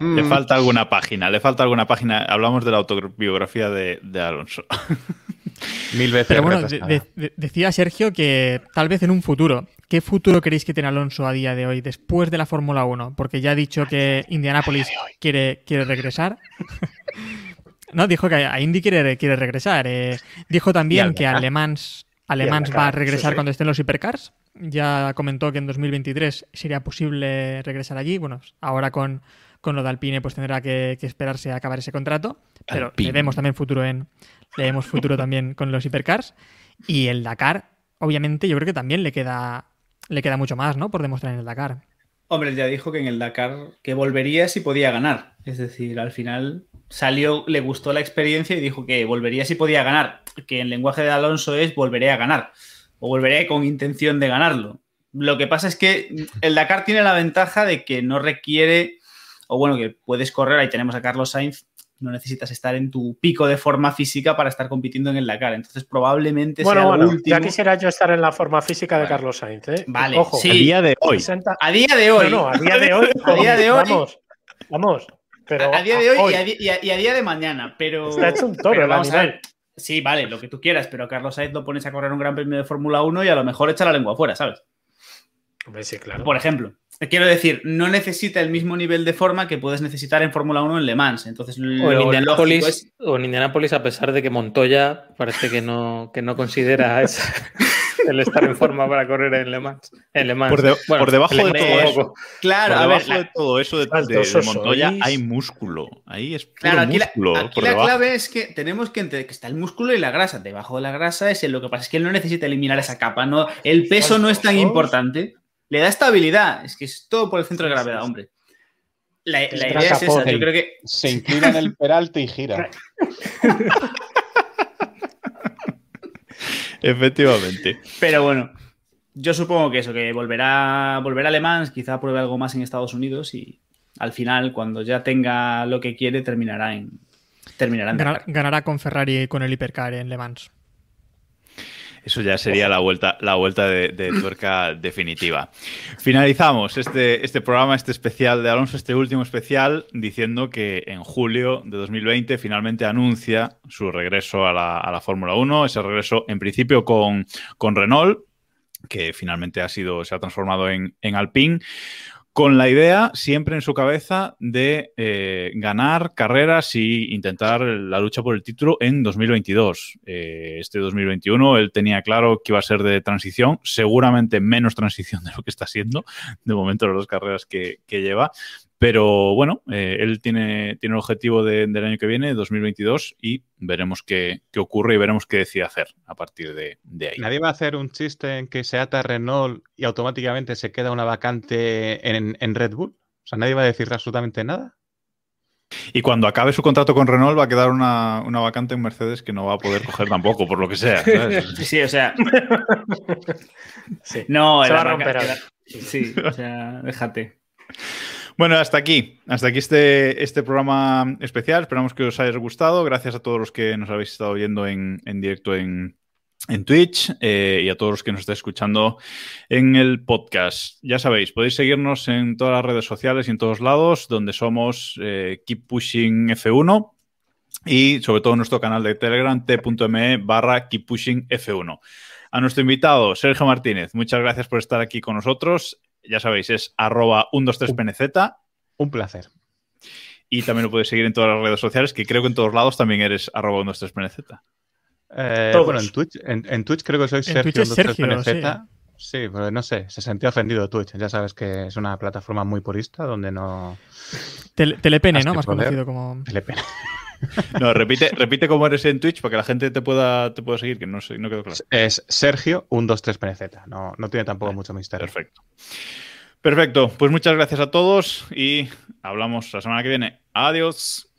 (laughs) Le falta alguna página, le falta alguna página. Hablamos de la autobiografía de, de Alonso. (laughs) mil veces. Pero bueno, de- de- decía Sergio que tal vez en un futuro. ¿Qué futuro creéis que tiene Alonso a día de hoy después de la Fórmula 1? Porque ya ha dicho que Indianapolis quiere, quiere regresar. (laughs) no, dijo que a Indy quiere, quiere regresar. eh. dijo también que Dakar. Alemans, Alemans va a regresar sí. cuando estén los hipercars. Ya comentó que en 2023 sería posible regresar allí. Bueno, ahora con, con lo de Alpine pues tendrá que, que esperarse a acabar ese contrato. Pero Alpine. le vemos también futuro en le vemos futuro también con los hipercars. Y el Dakar, obviamente, yo creo que también le queda, le queda mucho más, ¿no? Por demostrar en el Dakar. Hombre, ya dijo que en el Dakar que volvería si podía ganar. Es decir, al final salió, le gustó la experiencia y dijo que volvería si podía ganar. Que en lenguaje de Alonso es volveré a ganar. O volveré con intención de ganarlo. Lo que pasa es que el Dakar tiene la ventaja de que no requiere, o bueno, que puedes correr, ahí tenemos a Carlos Sainz, no necesitas estar en tu pico de forma física para estar compitiendo en el Dakar. Entonces probablemente Bueno, sea bueno, lo último. ya quisiera yo estar en la forma física de Bueno. Carlos Sainz. ¿eh? Vale, Ojo, sí. A día de hoy. 60 A día de hoy. No, no, a día de hoy. (laughs) a día de hoy. Vamos, vamos. Pero a día de hoy, Y, a, di- y a- y a día de mañana, pero. Está hecho un toro vamos a animal. ver. Sí, vale, lo que tú quieras, pero a Carlos Sainz lo pones a correr un gran premio de Fórmula 1 y a lo mejor echa la lengua afuera, ¿sabes? Sí, claro. Por ejemplo. Quiero decir, no necesita el mismo nivel de forma que puedes necesitar en Fórmula 1 en Le Mans. Entonces, O en, Indianápolis, es- o en Indianápolis, a pesar de que Montoya parece que no, que no considera (laughs) esa- el estar en forma para correr en Le Mans. En Le Mans. Por, de- Bueno, por debajo de todo eso, Claro, por a ver, debajo la- de todo eso de, de- Montoya sois. hay músculo. Ahí es puro Claro, aquí, la, aquí la debajo. clave es que tenemos que entender que está el músculo y la grasa. Debajo de la grasa es el- lo que pasa es que él no necesita eliminar esa capa. No, el peso no es tan importante. Le da estabilidad. Es que es todo por el centro de gravedad, hombre. La, idea es esa. Yo creo que Se inclina en el peralte y gira. (laughs) Efectivamente. Pero bueno, yo supongo que eso, que volverá, volverá a Le Mans, quizá pruebe algo más en Estados Unidos y al final, cuando ya tenga lo que quiere, terminará en. Terminará en Ganar- ganará con Ferrari y con el hipercar en Le Mans. Eso ya sería la vuelta, la vuelta de, tuerca definitiva. Finalizamos este, este programa, este especial de Alonso, este último especial, diciendo que en julio de 2020 finalmente anuncia su regreso a la, a la Fórmula 1, ese regreso en principio con, con Renault, que finalmente ha sido, se ha transformado en, en Alpine, con la idea siempre en su cabeza de eh, ganar carreras y intentar la lucha por el título en 2022. Eh, este 2021 él tenía claro que iba a ser de transición, seguramente menos transición de lo que está siendo de momento las dos carreras que, que lleva. Pero bueno, eh, él tiene, tiene el objetivo de- del año que viene, 2022, y veremos qué, qué ocurre y veremos qué decide hacer a partir de, de ahí. Nadie va a hacer un chiste en que se ata Renault y automáticamente se queda una vacante en, en Red Bull. O sea, nadie va a decir absolutamente nada. Y cuando acabe su contrato con Renault va a quedar una, una vacante en Mercedes que no va a poder coger tampoco, por lo que sea. ¿sabes? Sí, (laughs) sí, o sea. (laughs) Sí. No, Se va a romper. Sí, o sea, déjate. Bueno, hasta aquí. Hasta aquí este, este programa especial. Esperamos que os haya gustado. Gracias a todos los que nos habéis estado oyendo en, en directo en, en Twitch eh, y a todos los que nos estáis escuchando en el podcast. Ya sabéis, podéis seguirnos en todas las redes sociales y en todos lados, donde somos eh, Keep Pushing F1 y sobre todo en nuestro canal de Telegram, t.me barra Keep Pushing F1. A nuestro invitado, Sergio Martínez, muchas gracias por estar aquí con nosotros. Ya sabéis, es arroba 123pnz Un placer. y también lo puedes seguir en todas las redes sociales, que creo que en todos lados también eres arroba 123pnz. Eh, bueno, en Twitch, en, en Twitch creo que soy Sergio. Twitch es 123 Sergio, PNZ. Sí, pero no sé, se sentía ofendido Twitch. Ya sabes que es una plataforma muy purista donde no Tele- Telepene, ¿no? Más poder. conocido como. le pena. No, repite, repite cómo eres en Twitch para que la gente te pueda, te pueda seguir, que no sé, no quedó claro. Es Sergio 123 PNZ. No, no tiene tampoco mucho misterio. Perfecto. Perfecto, pues muchas gracias a todos y hablamos la semana que viene. Adiós.